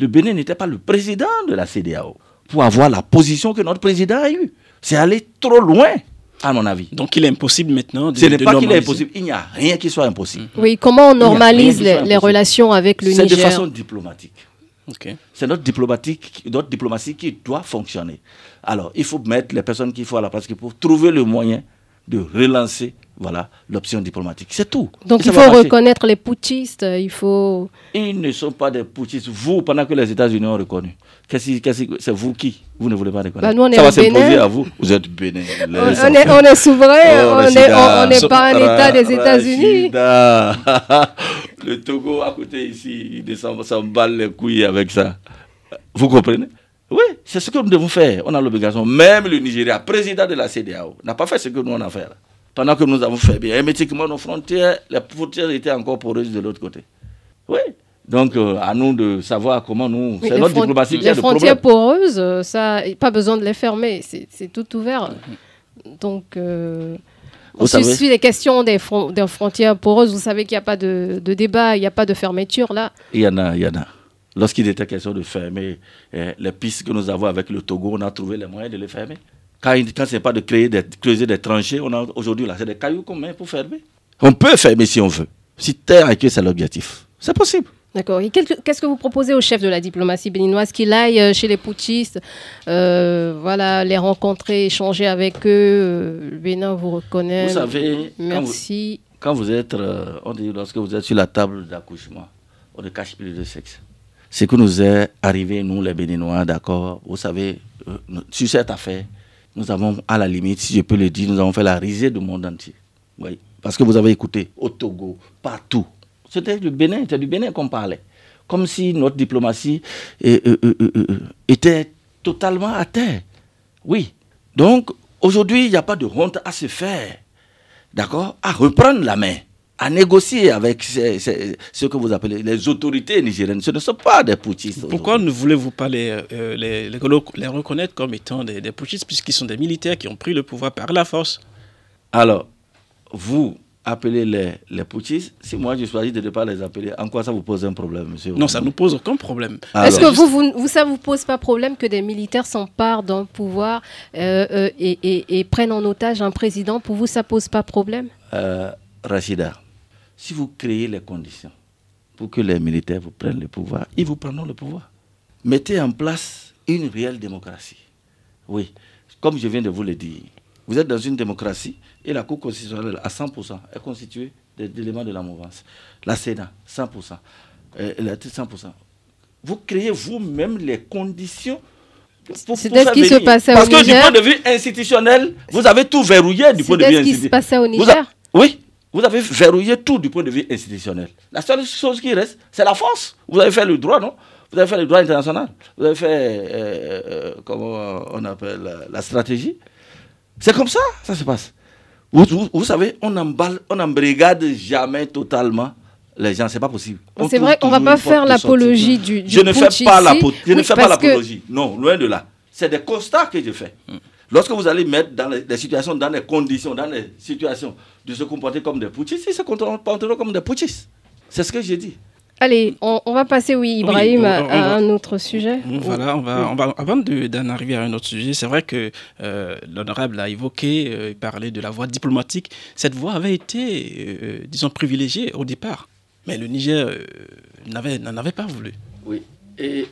Le Bénin n'était pas le président de la CDAO pour avoir la position que notre président a eue. C'est aller trop loin, à mon avis. Donc il est impossible maintenant de Ce n'est pas qu'il est impossible. Il n'y a rien qui soit impossible. Oui, comment on normalise les, relations avec le C'est de Niger façon diplomatique. Ok. C'est notre, diplomatique, notre diplomatie qui doit fonctionner. Alors, il faut mettre les personnes qu'il faut à la place qu'il faut trouver le moyen de relancer voilà l'option diplomatique. C'est tout. Donc Et il faut reconnaître les putschistes, il faut... Ils ne sont pas des putschistes. Vous, pendant que les États-Unis ont reconnu, c'est vous qui Vous ne voulez pas reconnaître. Bah, nous, on est ça va s'imposer à vous. Vous êtes Bénin. On, on est, on est souverain, Oh, on n'est pas un État des États-Unis. (laughs) Le Togo à côté ici, il descend, s'emballe les couilles avec ça. Vous comprenez? Oui, c'est ce que nous devons faire. On a l'obligation. Même le Nigeria, président de la CDAO, n'a pas fait ce que nous on a fait. Pendant que nous avons fait bien. Hermétiquement, nos frontières, les frontières étaient encore poreuses de l'autre côté. Oui. Donc, euh, à nous de savoir comment nous. Oui, c'est les notre diplomatie qui Les a le frontières problème. poreuses, euh, ça, pas besoin de les fermer, c'est tout ouvert. Donc, euh, Vous sur savez- sur les questions des, fron- des frontières poreuses, vous savez qu'il n'y a pas de, de débat, il n'y a pas de fermeture là. Il y en a, il y en a. Lorsqu'il était question de fermer eh, les pistes que nous avons avec le Togo, on a trouvé les moyens de les fermer. Quand, quand ce n'est pas de créer des, creuser des tranchées, on a aujourd'hui là, c'est des cailloux qu'on met pour fermer. On peut fermer si on veut. Si terre que c'est l'objectif. C'est possible. D'accord. Et qu'est-ce que vous proposez au chef de la diplomatie béninoise qu'il aille euh, chez les putschistes, euh, voilà, les rencontrer, échanger avec eux euh, Le Bénin vous reconnaît. Vous savez, quand vous, Merci. quand vous êtes, euh, on dit, lorsque vous êtes sur la table d'accouchement, on ne cache plus de sexe. Ce que nous est arrivé, nous les Béninois, d'accord, vous savez, euh, sur cette affaire, nous avons, à la limite, si je peux le dire, nous avons fait la risée du monde entier. Oui. Parce que vous avez écouté, au Togo, partout. C'était du Bénin, c'était du Bénin qu'on parlait. Comme si notre diplomatie euh, euh, euh, était totalement à terre. Oui. Donc, aujourd'hui, il n'y a pas de honte à se faire d'accord, à reprendre la main, à négocier avec ces- ces- ce que vous appelez les autorités nigériennes. Ce ne sont pas des putschistes. Pourquoi ne voulez-vous pas les, euh, les, les relo- les reconnaître comme étant des, des putschistes puisqu'ils sont des militaires qui ont pris le pouvoir par la force? Alors, vous appelez les, les putschistes, si moi je choisis de ne pas les appeler, en quoi ça vous pose un problème, monsieur Non, ça ne nous pose aucun problème. Est-ce que vous, vous, vous, ça vous pose pas problème que des militaires s'emparent d'un pouvoir euh, euh, et, et- et prennent en otage un président? Pour vous, ça pose pas problème? Euh, Rachida, si vous créez les conditions pour que les militaires vous prennent le pouvoir, ils vous prendront le pouvoir. Mettez en place une réelle démocratie. Oui, comme je viens de vous le dire, vous êtes dans une démocratie et la Cour constitutionnelle à 100% est constituée d'éléments de la mouvance. La Sénat, 100%. euh, la 100%. Vous créez vous-même les conditions. pour ce qui se passait au Parce que du Niger. point de vue institutionnel, vous avez tout verrouillé du point de vue ce qui se institutionnel. passait au a- Niger oui, vous avez verrouillé tout du point de vue institutionnel. La seule chose qui reste, c'est la force. Vous avez fait le droit, non? Vous avez fait le droit international. Vous avez fait, euh, euh, comment on appelle, la stratégie. C'est comme ça, ça se passe. Vous, vous- vous savez, on on embrigade jamais totalement les gens, c'est pas possible. C'est vrai qu'on va pas faire l'apologie du, du Je ne fais pas ici. l'apo- je ne fais pas que- l'apologie. Non, loin de là. C'est des constats que je fais. Lorsque vous allez mettre dans les, les situations, dans les conditions, dans les situations de se comporter comme des putschistes, ils se comporteront comme des putschistes. C'est ce que j'ai dit. Allez, on, on va passer, oui, Ibrahim, on- à, on à va- un autre sujet. Voilà, on va, on va, avant de- d'en arriver à un autre sujet, c'est vrai que euh, l'honorable a évoqué, euh, parlé de la voie diplomatique. Cette voie avait été, euh, disons, privilégiée au départ. Mais le Niger euh, n'avait- n'en avait pas voulu. Oui. Et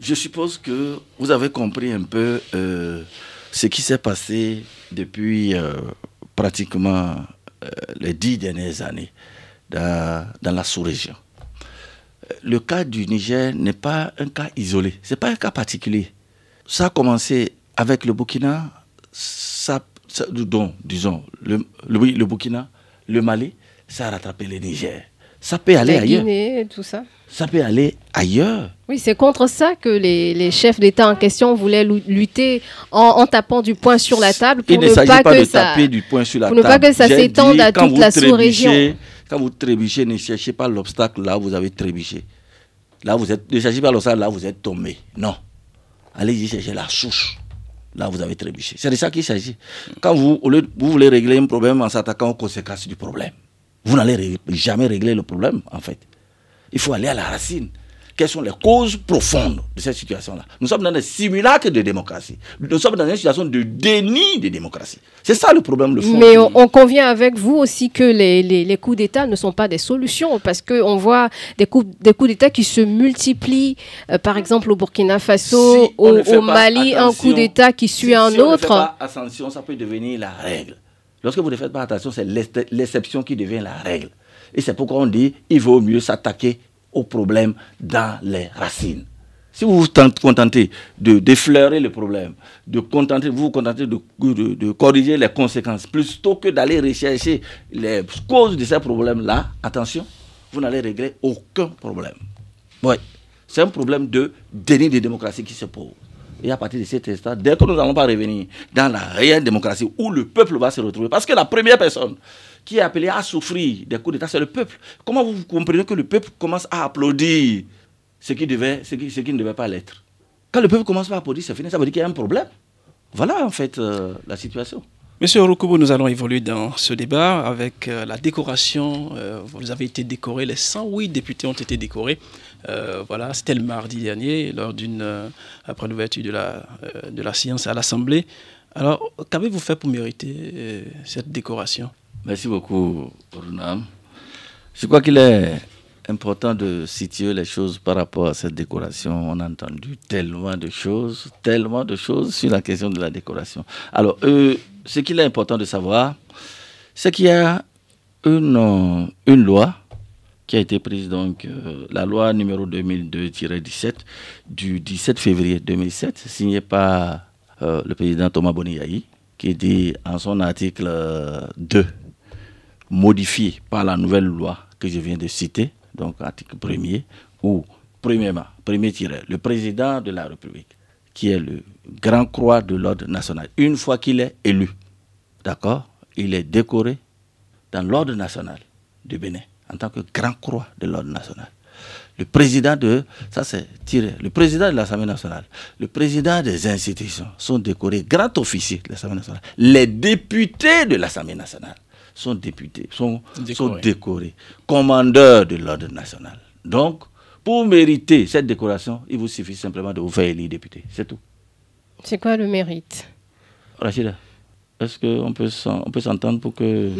je suppose que vous avez compris un peu euh, ce qui s'est passé depuis euh, pratiquement euh, les dix dernières années dans, dans la sous-région. Le cas du Niger n'est pas un cas isolé, ce n'est pas un cas particulier. Ça a commencé avec le Burkina, ça, ça- donc, disons, le, le, oui, le Burkina, le Mali, ça a rattrapé le Niger. Ça peut aller La ailleurs. Guinée, tout ça. Ça peut aller ailleurs. Oui, c'est contre ça que les, les chefs d'État en question voulaient lu- lutter en, en tapant du poing sur la table pour Il ne ne s'agit pas, pas, que de ça... taper du poing sur la pour ne table. pas que ça s'étende à toute la sous-région. Quand vous trébuchez, ne cherchez pas l'obstacle là où vous avez trébuché. Là, vous êtes, ne cherchez pas l'obstacle là où vous êtes tombé. Non. Allez y chercher la souche. Là où vous avez trébuché. C'est de ça qu'il s'agit. Quand vous, au lieu vous voulez régler un problème en s'attaquant aux conséquences du problème, vous n'allez jamais régler le problème, en fait. Il faut aller à la racine. Quelles sont les causes profondes de cette situation-là? Nous sommes dans des simulacres de démocratie. Nous sommes dans une situation de déni de démocratie. C'est ça le problème, le fond. Mais on, on convient avec vous aussi que les, les- les coups d'État ne sont pas des solutions parce qu'on voit des coups, des coups d'État qui se multiplient. Euh, par exemple, au Burkina Faso, Si au, Mali, un coup d'État qui suit si- un si on ne fait autre. pas attention, ça peut devenir la règle. Lorsque vous ne faites pas attention, c'est l'exception qui devient la règle. Et c'est pourquoi on dit il vaut mieux s'attaquer aux problèmes dans les racines. Si vous vous contentez de défleurer le problème, de contenter, vous vous contentez de, de, corriger les conséquences, plutôt que d'aller rechercher les causes de ces problèmes-là, attention, vous n'allez régler aucun problème. Oui, c'est un problème de déni de démocratie qui se pose. Et à partir de cet instant, dès que nous n'allons pas revenir dans la réelle démocratie où le peuple va se retrouver, parce que la première personne qui est appelée à souffrir des coups d'État, c'est le peuple. Comment vous comprenez que le peuple commence à applaudir ce qui, ne devait pas l'être? Quand le peuple commence à applaudir, c'est fini, ça veut dire qu'il y a un problème. Voilà en fait euh, la situation. Monsieur Orokubo, nous allons évoluer dans ce débat avec euh, la décoration. Euh, vous avez été décoré, les 108 députés ont été décorés. voilà, c'était le mardi dernier, lors d'une après l'ouverture de la, de la science à l'Assemblée. Alors, qu'avez-vous fait pour mériter cette décoration? Merci beaucoup, Runam. Je crois qu'il est important de situer les choses par rapport à cette décoration. On a entendu tellement de choses, tellement de choses sur la question de la décoration. Alors, euh, ce qu'il est important de savoir, c'est qu'il y a une, une loi qui a été prise, donc euh, la loi numéro 2002-17 du 17 février 2007, signée par euh, le président Thomas Boniaï, qui dit en son article 2 modifié par la nouvelle loi que je viens de citer, donc article premier, où, premièrement, premier tiré, le président de la République, qui est le grand croix de l'ordre national, une fois qu'il est élu, d'accord, il est décoré dans l'ordre national du Bénin en tant que grand croix de l'ordre national. Le président de, ça c'est tiré, le président de l'Assemblée nationale, le président des institutions sont décorés grand officier de l'Assemblée nationale. Les députés de l'Assemblée nationale sont députés, sont décorés, sont décorés commandeurs de l'ordre national. Donc, pour mériter cette décoration, il vous suffit simplement de vous faire élire député. C'est tout. C'est quoi le mérite? Rachida, est-ce qu'on peut s'entendre pour que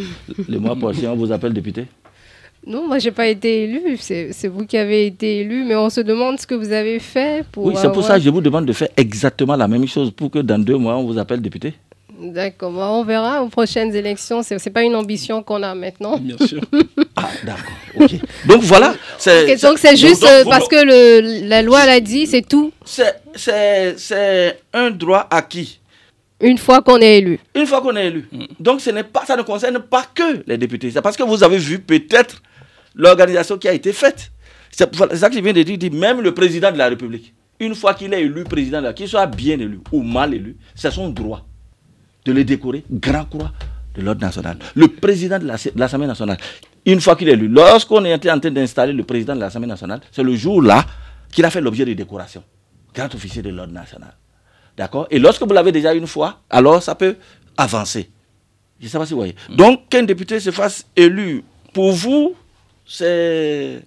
le mois prochain, on vous appelle député? Non, moi, j'ai pas été élu. C'est vous qui avez été élu, mais on se demande ce que vous avez fait pour. Oui, c'est pour ça que je vous demande de faire exactement la même chose pour que dans deux mois, on vous appelle député. D'accord, on verra aux prochaines élections. Ce n'est pas une ambition qu'on a maintenant. Bien sûr. (laughs) ah, d'accord. Donc voilà. donc c'est juste parce que le, la loi l'a dit, c'est tout. C'est un droit acquis. Une fois qu'on est élu. Une fois qu'on est élu. Mm. Donc ce pas, ça ne concerne pas que les députés. C'est parce que vous avez vu peut-être l'organisation qui a été faite. C'est ça que je viens de dire, même le président de la République, une fois qu'il est élu président, qu'il soit bien élu ou mal élu, c'est son droit de le décorer grand croix de l'ordre national. Le président de l'Assemblée nationale, une fois qu'il est élu, lorsqu'on était en train d'installer le président de l'Assemblée nationale, c'est le jour-là qu'il a fait l'objet de décoration. Grand officier de l'ordre national. D'accord? Et lorsque vous l'avez déjà une fois, alors ça peut avancer. Je ne sais pas si vous voyez. Donc, qu'un député se fasse élu, pour vous, c'est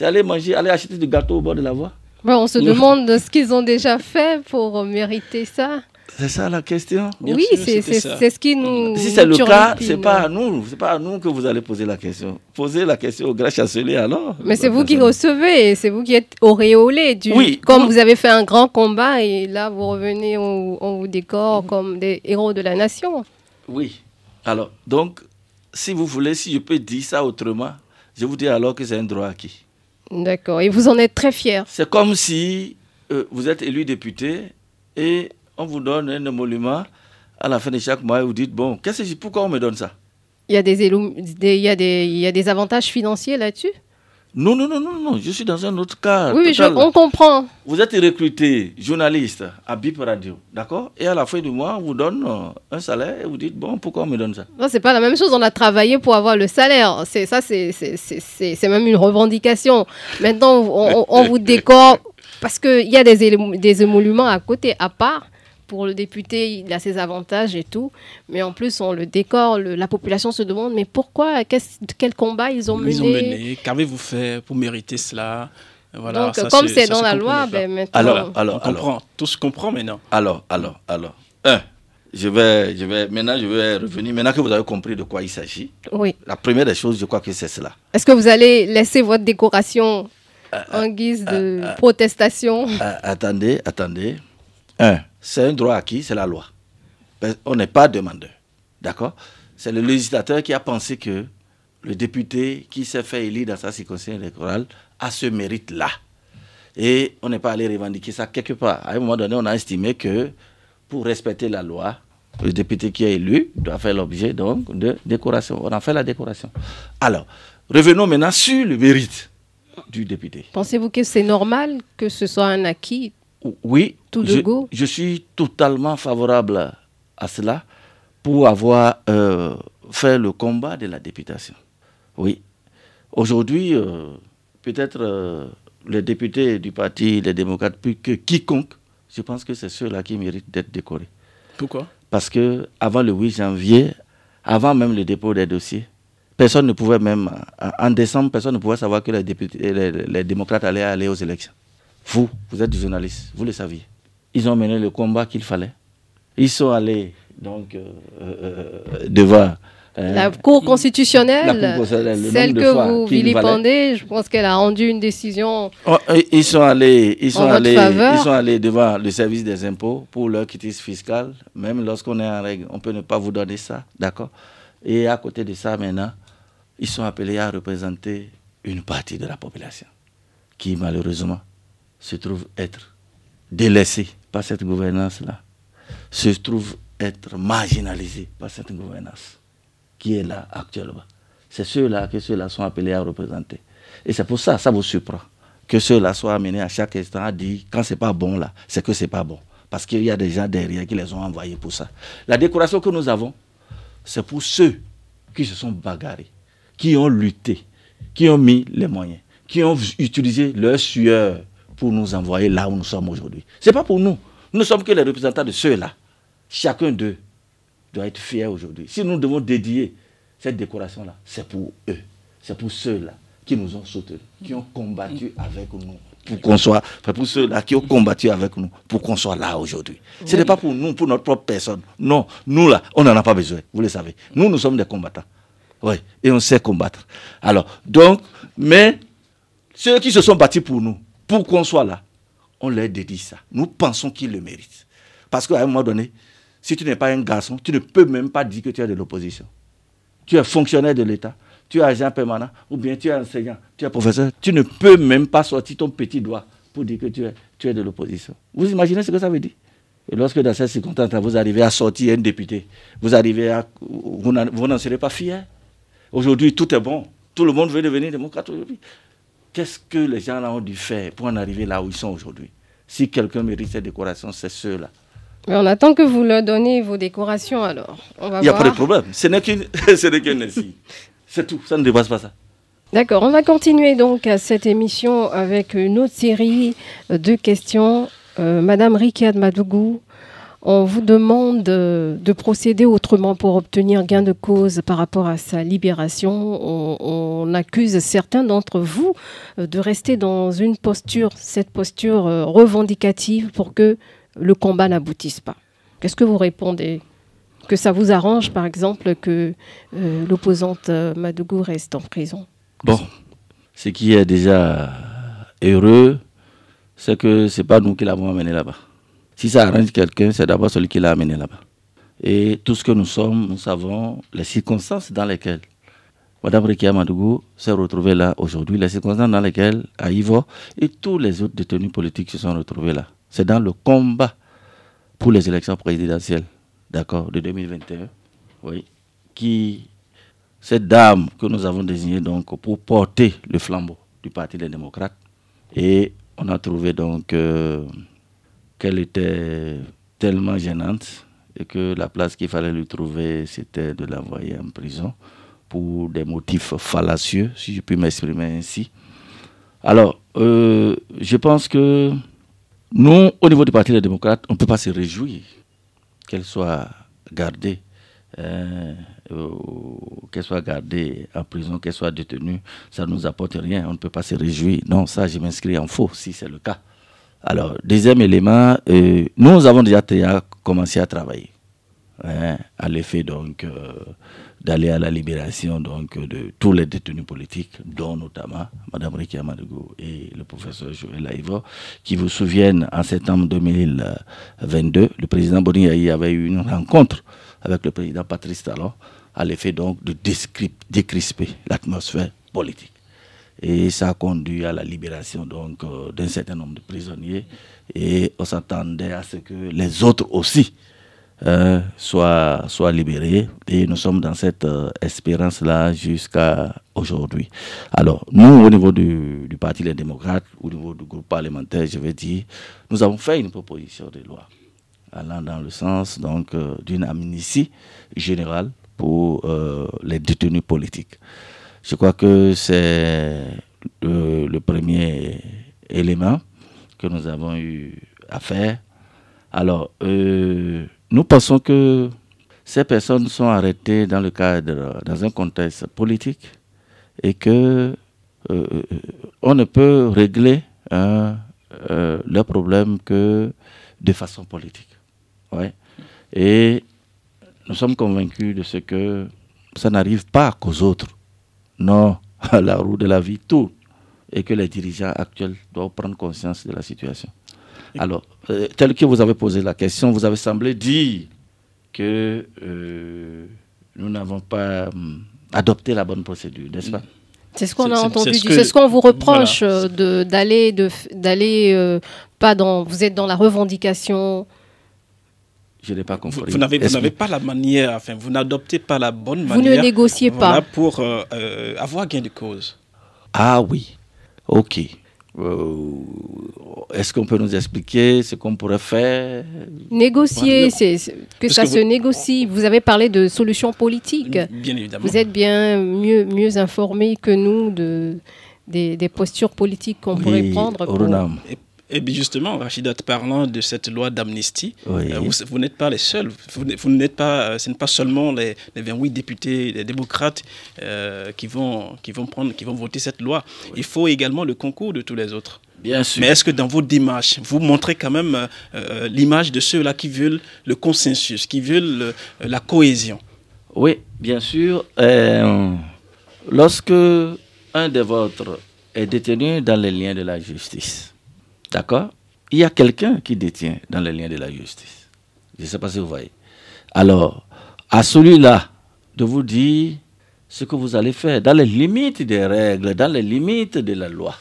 aller manger, aller acheter du gâteau au bord de la voie? on se demande ce qu'ils ont déjà fait pour mériter ça. C'est ça la question? Oui, c'est ce qui nous. Si c'est le cas, ce n'est pas à nous, c'est pas à nous que vous allez poser la question. Posez la question au grand chancelier alors. Mais c'est vous qui recevez, c'est vous qui êtes auréolé. Du, oui. Comme vous avez fait un grand combat et là vous revenez, on, on vous décore comme des héros de la nation. Oui. Alors, donc, si vous voulez, si je peux dire ça autrement, je vous dis alors que c'est un droit acquis. D'accord. Et vous en êtes très fier. C'est comme si euh, vous êtes élu député et on vous donne un émolument à la fin de chaque mois et vous dites, bon, qu'est-ce que pourquoi on me donne ça? Il y, a des, il, y a des, il y a des avantages financiers là-dessus? Non, non, non, non, non, je suis dans un autre cas. Oui, je, on comprend. Vous êtes recruté journaliste à BIP Radio, d'accord? Et à la fin du mois, on vous donne euh, un salaire et vous dites, bon, pourquoi on me donne ça? Non, c'est pas la même chose. On a travaillé pour avoir le salaire. C'est ça, c'est même une revendication. Maintenant, on, on vous décore parce qu'il y a des, des émoluments à côté, à part pour le député, il a ses avantages et tout. Mais en plus, on le décore. la population se demande mais pourquoi Quel combat ils ont mené Ils ont mené. Qu'avez-vous fait pour mériter cela? Voilà, Donc, comme c'est dans la loi, ben, maintenant. Alors, alors, on comprend. Tout se comprend maintenant. Alors, alors, alors. Un, je vais, je vais, maintenant, je vais revenir. Maintenant que vous avez compris de quoi il s'agit. Oui. La première des choses, je crois que c'est cela. Est-ce que vous allez laisser votre décoration euh, en guise de euh, euh, protestation? Attendez, attendez. Un c'est un droit acquis, c'est la loi. On n'est pas demandeur. D'accord? C'est le législateur qui a pensé que le député qui s'est fait élire dans sa circonscription électorale a ce mérite-là. Et on n'est pas allé revendiquer ça quelque part. À un moment donné, on a estimé que pour respecter la loi, le député qui est élu doit faire l'objet donc de décoration. On a fait la décoration. Alors, revenons maintenant sur le mérite du député. Pensez-vous que c'est normal que ce soit un acquis Oui, Tout de je, go je suis totalement favorable à cela pour avoir euh, fait le combat de la députation. Oui. Aujourd'hui, euh, peut-être euh, les députés du parti, les démocrates, plus que quiconque, je pense que c'est ceux-là qui méritent d'être décorés. Pourquoi? Parce que avant le 8 janvier, avant même le dépôt des dossiers, personne ne pouvait même, en décembre, personne ne pouvait savoir que les, députés, les, les démocrates allaient aller aux élections. Vous, vous êtes journaliste, vous le saviez. Ils ont mené le combat qu'il fallait. Ils sont allés donc euh, euh, devant euh, La Cour constitutionnelle, La Cour constitutionnelle, le celle que vous vilipendez, je pense qu'elle a rendu une décision. Oh, ils sont allés, ils sont En votre allés, faveur. ils sont allés devant le service des impôts pour leur quittance fiscale. Même lorsqu'on est en règle, on peut ne pas vous donner ça, d'accord? Et à côté de ça, maintenant, ils sont appelés à représenter une partie de la population qui malheureusement se trouve être délaissée par cette gouvernance-là, se trouve être marginalisée par cette gouvernance qui est là actuellement. C'est ceux-là que ceux-là sont appelés à représenter. Et c'est pour ça, ça vous surprend, que ceux-là soient amenés à chaque instant à dire quand c'est pas bon là, c'est que c'est pas bon. Parce qu'il y a des gens derrière qui les ont envoyés pour ça. La décoration que nous avons, c'est pour ceux qui se sont bagarrés, qui ont lutté, qui ont mis les moyens, qui ont utilisé leur sueur pour nous envoyer là où nous sommes aujourd'hui. Ce n'est pas pour nous. Nous ne sommes que les représentants de ceux-là. Chacun d'eux doit être fier aujourd'hui. Si nous devons dédier cette décoration-là, c'est pour eux. C'est pour ceux-là qui nous ont soutenus, qui ont combattu avec nous pour qu'on soit, pour ceux-là qui ont combattu avec nous pour qu'on soit là aujourd'hui. Ce n'est pas pour nous, pour notre propre personne. Non, nous là, on n'en a pas besoin, vous le savez. Nous, nous sommes des combattants. Oui, et on sait combattre. Alors, donc, mais ceux qui se sont battus pour nous, pour qu'on soit là, on leur dédie ça. Nous pensons qu'ils le méritent. Parce qu'à un moment donné, si tu n'es pas un garçon, tu ne peux même pas dire que tu es de l'opposition. Tu es fonctionnaire de l'État, tu es agent permanent, ou bien tu es enseignant, tu es professeur. Tu ne peux même pas sortir ton petit doigt pour dire que tu es, de l'opposition. Vous imaginez ce que ça veut dire? Et lorsque dans cette circonstance, vous arrivez à sortir un député, vous arrivez vous n'en serez pas fier. Aujourd'hui, tout est bon. Tout le monde veut devenir démocrate aujourd'hui. Qu'est-ce que les gens là ont dû faire pour en arriver là où ils sont aujourd'hui? Si quelqu'un mérite cette décoration, c'est ceux-là. Mais on attend que vous leur donniez vos décorations alors. Il n'y a voir. pas de problème. Ce n'est qu'une (laughs) ainsi. C'est tout. Ça ne dépasse pas ça. D'accord, on va continuer donc à cette émission avec une autre série de questions. Euh, Madame Ricard Madougou, on vous demande de, de procéder autrement pour obtenir gain de cause par rapport à sa libération. On, accuse certains d'entre vous euh, de rester dans une posture, cette posture euh, revendicative pour que le combat n'aboutisse pas. Qu'est-ce que vous répondez? Que ça vous arrange, par exemple, que euh, l'opposante Madougou reste en prison? Bon, ce qui est déjà heureux, c'est que ce n'est pas nous qui l'avons amené là-bas. Si ça arrange quelqu'un, c'est d'abord celui qui l'a amené là-bas. Et tout ce que nous sommes, nous savons les circonstances dans lesquelles Mme Rikia Madougou s'est retrouvée là aujourd'hui, les circonstances dans lesquelles Aïvo et tous les autres détenus politiques se sont retrouvés là. C'est dans le combat pour les élections présidentielles, d'accord, de 2021, oui, qui cette dame que nous avons désignée donc pour porter le flambeau du Parti des démocrates. Et on a trouvé donc euh, qu'elle était tellement gênante et que la place qu'il fallait lui trouver, c'était de l'envoyer en prison pour des motifs fallacieux, si je puis m'exprimer ainsi. Alors, euh, je pense que nous, au niveau du Parti des démocrates, on ne peut pas se réjouir qu'elle soit gardée euh, qu'elle soit gardée en prison, qu'elle soit détenue, ça ne nous apporte rien, on ne peut pas se réjouir. Non, ça, je m'inscris en faux si c'est le cas. Alors, deuxième élément, euh, nous avons déjà, commencé à travailler hein, à l'effet donc euh, d'aller à la libération donc de tous les détenus politiques, dont notamment Mme Rikia Madougou et le professeur Joël Aïvo, qui vous souviennent en septembre 2022, le président Boni avait eu une rencontre avec le président Patrice Talon, à l'effet donc de décrisper l'atmosphère politique. Et ça a conduit à la libération donc euh, d'un certain nombre de prisonniers et on s'attendait à ce que les autres aussi euh, soient, soient libérés et nous sommes dans cette euh, espérance-là jusqu'à aujourd'hui. Alors, nous, au niveau du, du Parti Les Démocrates, au niveau du groupe parlementaire, je vais dire, nous avons fait une proposition de loi allant dans le sens donc d'une amnistie générale pour les détenus politiques. Je crois que c'est le, premier élément que nous avons eu à faire. Alors, euh, nous pensons que ces personnes sont arrêtées dans le cadre, dans un contexte politique et que euh, on ne peut régler hein, euh, leurs problèmes que de façon politique. Et nous sommes convaincus de ce que ça n'arrive pas qu'aux autres. Non, (laughs) la roue de la vie tourne et que les dirigeants actuels doivent prendre conscience de la situation. Alors, euh, tel que vous avez posé la question, vous avez semblé dire que euh, nous n'avons pas hum, adopté la bonne procédure, n'est-ce pas? C'est ce qu'on a entendu. C'est ce qu'on vous reproche euh, d'aller, d'aller pas dans. Vous êtes dans la revendication je n'ai pas compris. Vous, n'avez, pas la manière, enfin, vous n'adoptez pas la bonne manière. Vous ne négociez pas. Pour euh, euh, avoir gain de cause. Ah oui, ok. Euh, est-ce qu'on peut nous expliquer ce qu'on pourrait faire? Négocier, c'est que ça se négocie. Vous avez parlé de solutions politiques. Bien évidemment. Vous êtes bien mieux, mieux informé que nous de, des, postures politiques qu'on pourrait prendre. Pour... Et bien justement, Rachidat, parlant de cette loi d'amnistie, euh, vous, n'êtes pas les seuls. Vous, n'êtes pas, euh, ce n'est pas seulement les, 28 députés, les démocrates euh, qui, vont, qui, vont prendre, qui vont voter cette loi. Il faut également le concours de tous les autres. Bien sûr. Mais est-ce que dans vos démarches, vous montrez quand même l'image de ceux-là qui veulent le consensus, qui veulent la cohésion? Oui, bien sûr. lorsque un des vôtres est détenu dans les liens de la justice, D'accord? Il y a quelqu'un qui détient dans les liens de la justice. Je ne sais pas si vous voyez. Alors, à celui-là, de vous dire ce que vous allez faire dans les limites des règles, dans les limites de la loi.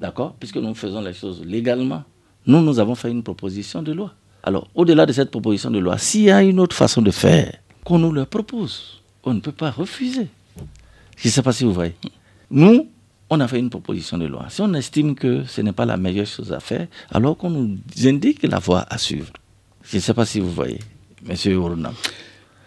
D'accord? Puisque nous faisons les choses légalement. Nous, nous avons fait une proposition de loi. Alors, au-delà de cette proposition de loi, s'il y a une autre façon de faire qu'on nous le propose, on ne peut pas refuser. Je ne sais pas si vous voyez. Nous, on a fait une proposition de loi. Si on estime que ce n'est pas la meilleure chose à faire, alors qu'on nous indique la voie à suivre. Je ne sais pas si vous voyez, Monsieur Urunam.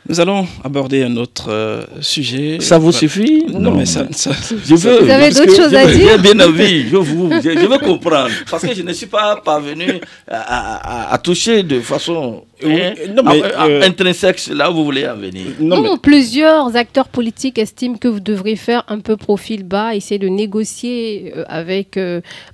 Nous allons aborder un autre euh, sujet. Ça vous suffit? Non, mais ça, Je veux, vous avez d'autres choses à dire Bien (laughs) envie, je, vous, je, veux comprendre. Parce que je ne suis pas parvenu à, toucher de façon hein, non, mais, euh, intrinsèque là où vous voulez en venir. Non, plusieurs acteurs politiques estiment que vous devrez faire un peu profil bas, essayer de négocier euh, avec...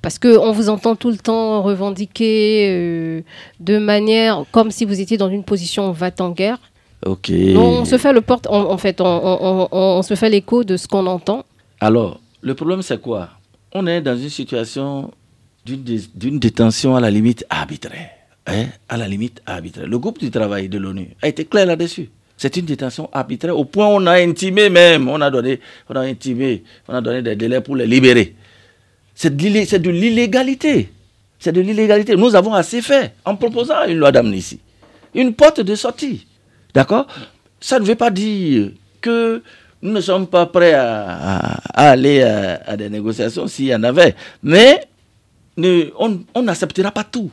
parce qu'on vous entend tout le temps revendiquer de manière comme si vous étiez dans une position va-t-en-guerre. Ok. on se fait le porte, en fait, on, se fait l'écho de ce qu'on entend. Alors, le problème c'est quoi? On est dans une situation d'une détention à la limite arbitraire. Hein? À la limite arbitraire. Le groupe du travail de l'ONU a été clair là-dessus. C'est une détention arbitraire au point où on a intimé même, on a donné, on a intimé, on a donné des délais pour les libérer. C'est de l'illégalité. C'est de l'illégalité. Nous avons assez fait en proposant une loi d'amnistie. Une porte de sortie. D'accord? Ça ne veut pas dire que nous ne sommes pas prêts à, aller à, des négociations s'il y en avait. Mais on n'acceptera pas tout.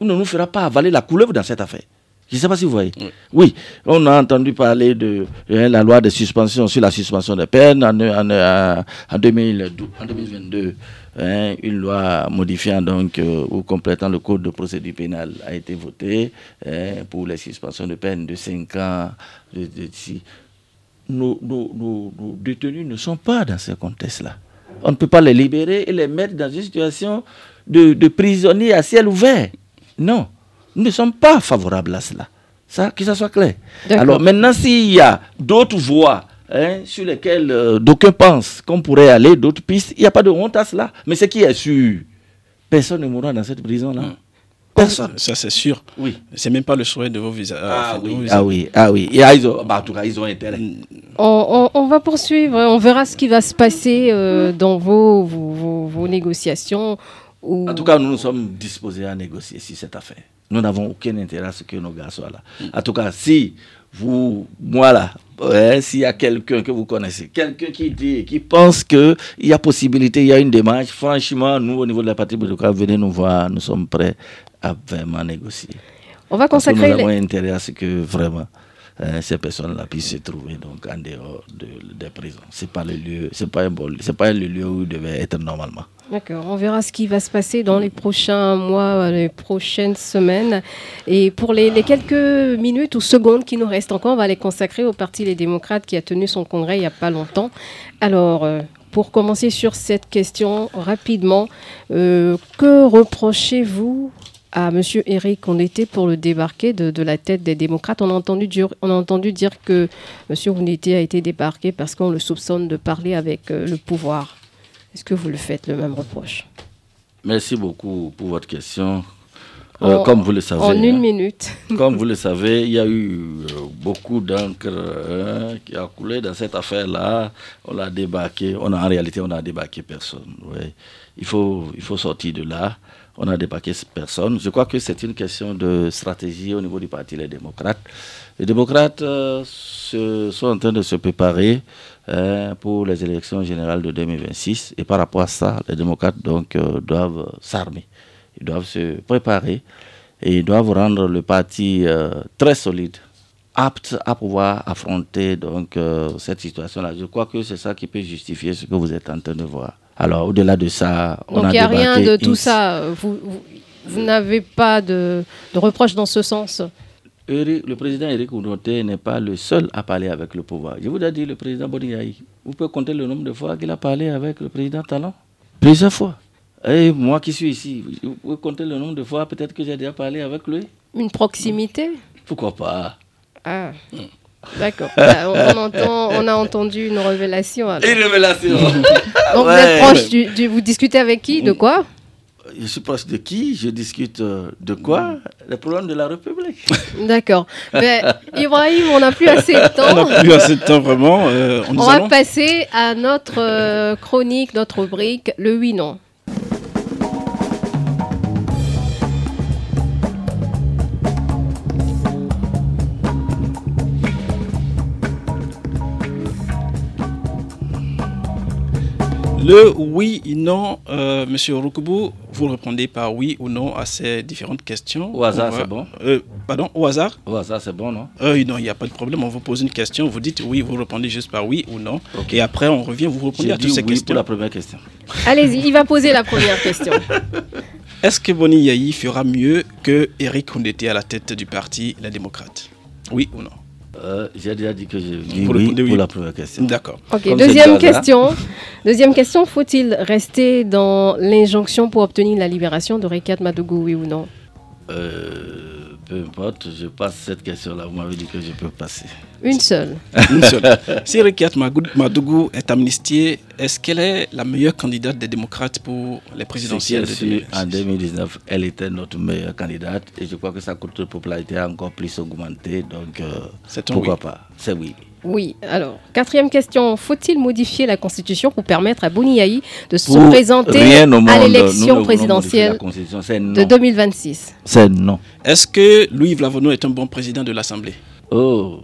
On ne nous fera pas avaler la couleuvre dans cette affaire. Je ne sais pas si vous voyez. Oui. on a entendu parler de hein, la loi de suspension sur la suspension des peines en, en 2022. Hein, une loi modifiant donc euh, ou complétant le code de procédure pénale a été votée hein, pour les suspensions de peine de 5 ans. nos, détenus ne sont pas dans ce contexte-là. On ne peut pas les libérer et les mettre dans une situation de, de prisonniers à ciel ouvert. Non, nous ne sommes pas favorables à cela. Ça, que ça soit clair. Alors maintenant, s'il y a d'autres voies Hein, sur lesquels euh, d'aucuns pensent qu'on pourrait aller, d'autres pistes. Il n'y a pas de honte à cela. Mais ce qui est sûr, personne ne mourra dans cette prison-là. Personne. Ça, c'est sûr. Oui. C'est même pas le souhait de vos visas. Ah oui, ah oui, ah oui. Et ah, ils ont, bah, en tout cas, ils ont intérêt. On, on- on va poursuivre, on verra ce qui va se passer euh, dans vos, vos, vos- vos négociations. ou- En tout cas, nous nous sommes disposés à négocier sur cette affaire. Nous n'avons aucun intérêt à ce que nos gars soient là. En tout cas, si vous, moi là, ouais, s'il y a quelqu'un que vous connaissez, quelqu'un qui dit, qui pense qu'il y a possibilité, il y a une démarche, franchement, nous, au niveau de la partie démocrate, venez nous voir, nous sommes prêts à vraiment négocier. on va Parce que nous consacrer. avons les- intérêt à ce que vraiment euh, ces personnes-là puissent se trouver donc en dehors de, des prisons. C'est pas le lieu, c'est pas un bon, c'est pas le lieu où ils devaient être normalement. D'accord, on verra ce qui va se passer dans les prochains mois, les prochaines semaines. Et pour les, quelques minutes ou secondes qui nous restent encore, on va les consacrer au Parti Les Démocrates qui a tenu son congrès il n'y a pas longtemps. Alors, euh, pour commencer sur cette question rapidement, euh, que reprochez-vous à M. Eric Ondete pour le débarquer de, la tête des démocrates? On a, entendu dire, entendu dire que M. Ondete a été débarqué parce qu'on le soupçonne de parler avec euh, le pouvoir. Est-ce que vous le faites le même reproche Merci beaucoup pour votre question. Euh, En- comme vous le savez, En une hein, minute. (laughs) comme vous le savez, il y a eu euh, beaucoup d'encre hein, qui a coulé dans cette affaire-là. On l'a débarqué. On a, en réalité, on n'a débarqué personne. ouais. Il, faut, il faut sortir de là. On a débarqué personne. Je crois que c'est une question de stratégie au niveau du Parti Les Démocrates. Les démocrates euh, se- sont en train de se préparer hein, pour les élections générales de 2026. Et par rapport à ça, les démocrates donc, euh, doivent s'armer. Ils doivent se préparer et ils doivent rendre le parti euh, très solide, apte à pouvoir affronter donc, cette situation-là. Je crois que c'est ça qui peut justifier ce que vous êtes en train de voir. Alors, au-delà de ça, on Donc a il n'y a rien de tout ça. Vous, vous, vous n'avez pas de, de reproche dans ce sens? Eric- le président Eric Ounoté n'est pas le seul à parler avec le pouvoir. Je vous ai dit, le président Boniaï, vous pouvez compter le nombre de fois qu'il a parlé avec le président Talon Plusieurs fois. Et moi qui suis ici, vous pouvez compter le nombre de fois peut-être que j'ai déjà parlé avec lui Une proximité? Pourquoi pas? Ah, d'accord. Bah, on, on entend, on a entendu une révélation. alors. Une révélation Donc vous êtes proche du, du- Vous discutez avec qui? De quoi? Je suis proche de qui Je discute euh, de quoi? Les problèmes de la République. (laughs) D'accord. Mais Ibrahim, on n'a plus assez de (laughs) On temps. n'a plus assez de temps vraiment. euh, On va allons- passer à notre euh, chronique, notre rubrique, le oui-non. Le oui et non, euh, Monsieur Rukubu, vous répondez par oui ou non à ces différentes questions. Au hasard, c'est bon Euh, Pardon, au hasard? Ouais, ça c'est bon, non? Euh, Non, il n'y a pas de problème. On vous pose une question, vous dites oui, vous répondez juste par oui ou non. Ok. Et après, on revient, vous répondez à toutes ces oui questions. pour la première question. Allez-y, il va poser la première question. (laughs) Est-ce que Boni Yahi fera mieux que Eric Ondete à la tête du parti Les Démocrates? Oui ou non? Euh, J'ai déjà dit que je dis Vous oui pour la première question. D'accord. Ok, Comme deuxième question. Deuxième question, faut-il rester dans l'injonction pour obtenir la libération de Rekat Madougou, oui ou non? Euh, peu importe, je passe cette question-là. Vous m'avez dit que je peux passer. Une seule. Une seule. (laughs) si Rekiat Madougou est amnistiée, est-ce qu'elle est la meilleure candidate des démocrates pour les présidentielles de Si elle est sûre, En 2026 2019, elle était notre meilleure candidate et je crois que sa courte popularité a encore plus augmenté. Donc, euh, pourquoi oui. pas? C'est oui. Oui. Alors, quatrième question. Faut-il modifier la Constitution pour permettre à Boniaï de se Pour présenter rien au monde, à l'élection présidentielle La Constitution, c'est de non. 2026 C'est non. Est-ce que Louis Vlavono est un bon président de l'Assemblée? Oh,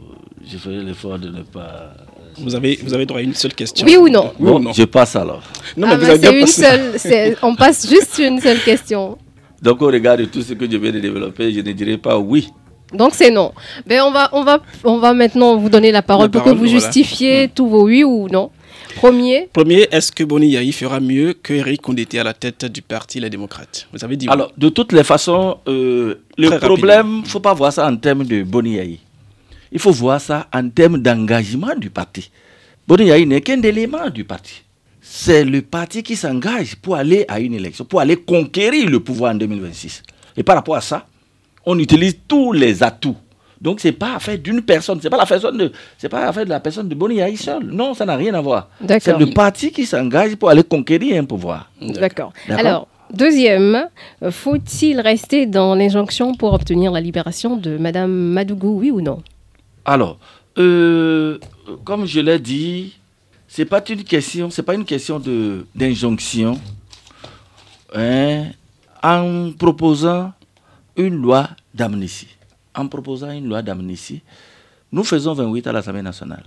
je ferai l'effort de ne pas. vous avez, vous avez droit à une seule question. Oui ou non? Oui Bon, ou non? je passe alors. Non, Ah mais vous bah, avez déjà C'est une seule. On (laughs) passe juste une seule question. Donc, au regard de tout ce que je viens de développer, je ne dirais pas oui. Donc c'est non. Ben on va on va on va maintenant vous donner la parole La pour parole, que vous voilà. justifiez tous vos oui ou non. Premier, Premier, est-ce que Boni Yahi fera mieux que Eric Ondete à la tête du parti Les Démocrates? Vous avez dit oui. Alors, de toutes les façons, euh, le Très problème, il ne faut pas voir ça en termes de Boniaï. Il faut voir ça en termes d'engagement du parti. Boniaï n'est qu'un élément du parti. C'est le parti qui s'engage pour aller à une élection, pour aller conquérir le pouvoir en 2026. Et par rapport à ça, on utilise tous les atouts. Donc, ce n'est pas affaire d'une personne, ce n'est pas la personne de, c'est pas affaire de la personne de Boniaï seul. Non, ça n'a rien à voir. C'est le parti qui s'engage pour aller conquérir un pouvoir. d'accord. D'accord. Alors Deuxième, faut-il rester dans l'injonction pour obtenir la libération de Madame Madougou, oui ou non? Alors, euh, comme je l'ai dit, c'est pas une question, c'est pas une question de d'injonction. Hein, en proposant une loi d'amnistie, en proposant une loi d'amnistie, nous faisons 28 à l'Assemblée nationale.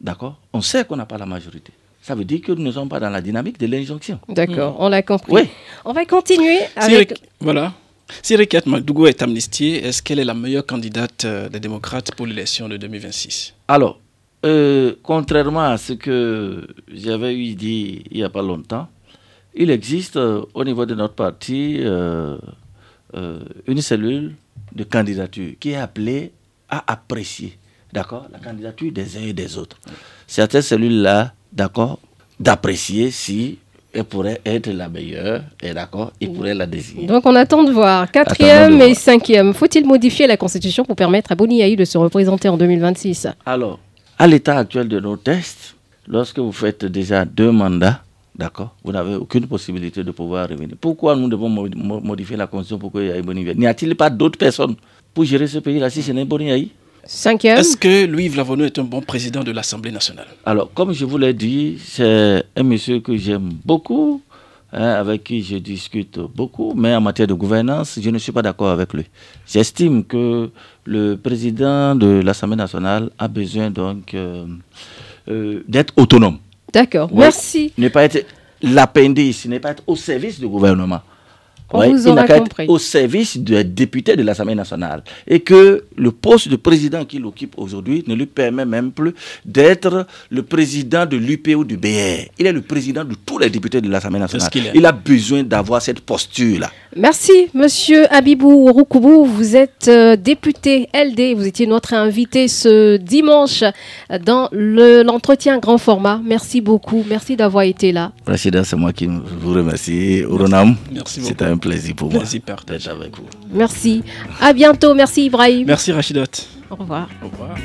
D'accord? On sait qu'on n'a pas la majorité. Ça veut dire que nous ne sommes pas dans la dynamique de l'injonction. D'accord, on l'a compris. Oui. On va continuer avec... Voilà. Si Rikat Madougou est amnistiée, est-ce qu'elle est la meilleure candidate euh, des démocrates pour l'élection de 2026 Alors, euh, contrairement à ce que j'avais eu dit il n'y a pas longtemps, il existe euh, au niveau de notre parti une cellule de candidature qui est appelée à apprécier, d'accord, la candidature des uns et des autres. Certaines cellules-là, d'accord, d'apprécier si elle pourrait être la meilleure, et d'accord, ils pourraient la désigner. Donc on attend de voir. Quatrième de et voir. cinquième, faut-il modifier la Constitution pour permettre à Boni de se représenter en 2026 Alors, à l'état actuel de nos tests, lorsque vous faites déjà deux mandats, d'accord, vous n'avez aucune possibilité de pouvoir revenir. Pourquoi nous devons mo- mo- modifier la Constitution pour qu'il y ait Boni N'y a-t-il pas d'autres personnes pour gérer ce pays-là si ce n'est Boni Cinquième, Est-ce que Louis Lavonu est un bon président de l'Assemblée nationale? Alors, comme je vous l'ai dit, c'est un monsieur que j'aime beaucoup, hein, avec qui je discute beaucoup, mais en matière de gouvernance, je ne suis pas d'accord avec lui. J'estime que le président de l'Assemblée nationale a besoin donc euh, euh, d'être autonome. d'accord. Merci. Ne pas être l'appendice, ne pas être au service du gouvernement. On Ouais, vous il n'a aura qu'à être compris. au service des députés de l'Assemblée nationale. Et que le poste de président qu'il occupe aujourd'hui ne lui permet même plus d'être le président de l'UP ou du BR. Il est le président de tous les députés de l'Assemblée nationale. est. Il a besoin d'avoir cette posture-là. Merci, monsieur Abibou Roukoubou. Vous êtes euh, député LD. Vous étiez notre invité ce dimanche dans le- l'entretien grand format. Merci beaucoup. Merci d'avoir été là. Rachida, c'est moi qui vous remercie. Un plaisir pour moi d'être avec vous. Merci. À bientôt. Merci, Ibrahim. Merci Rachidot. Au revoir. Au revoir.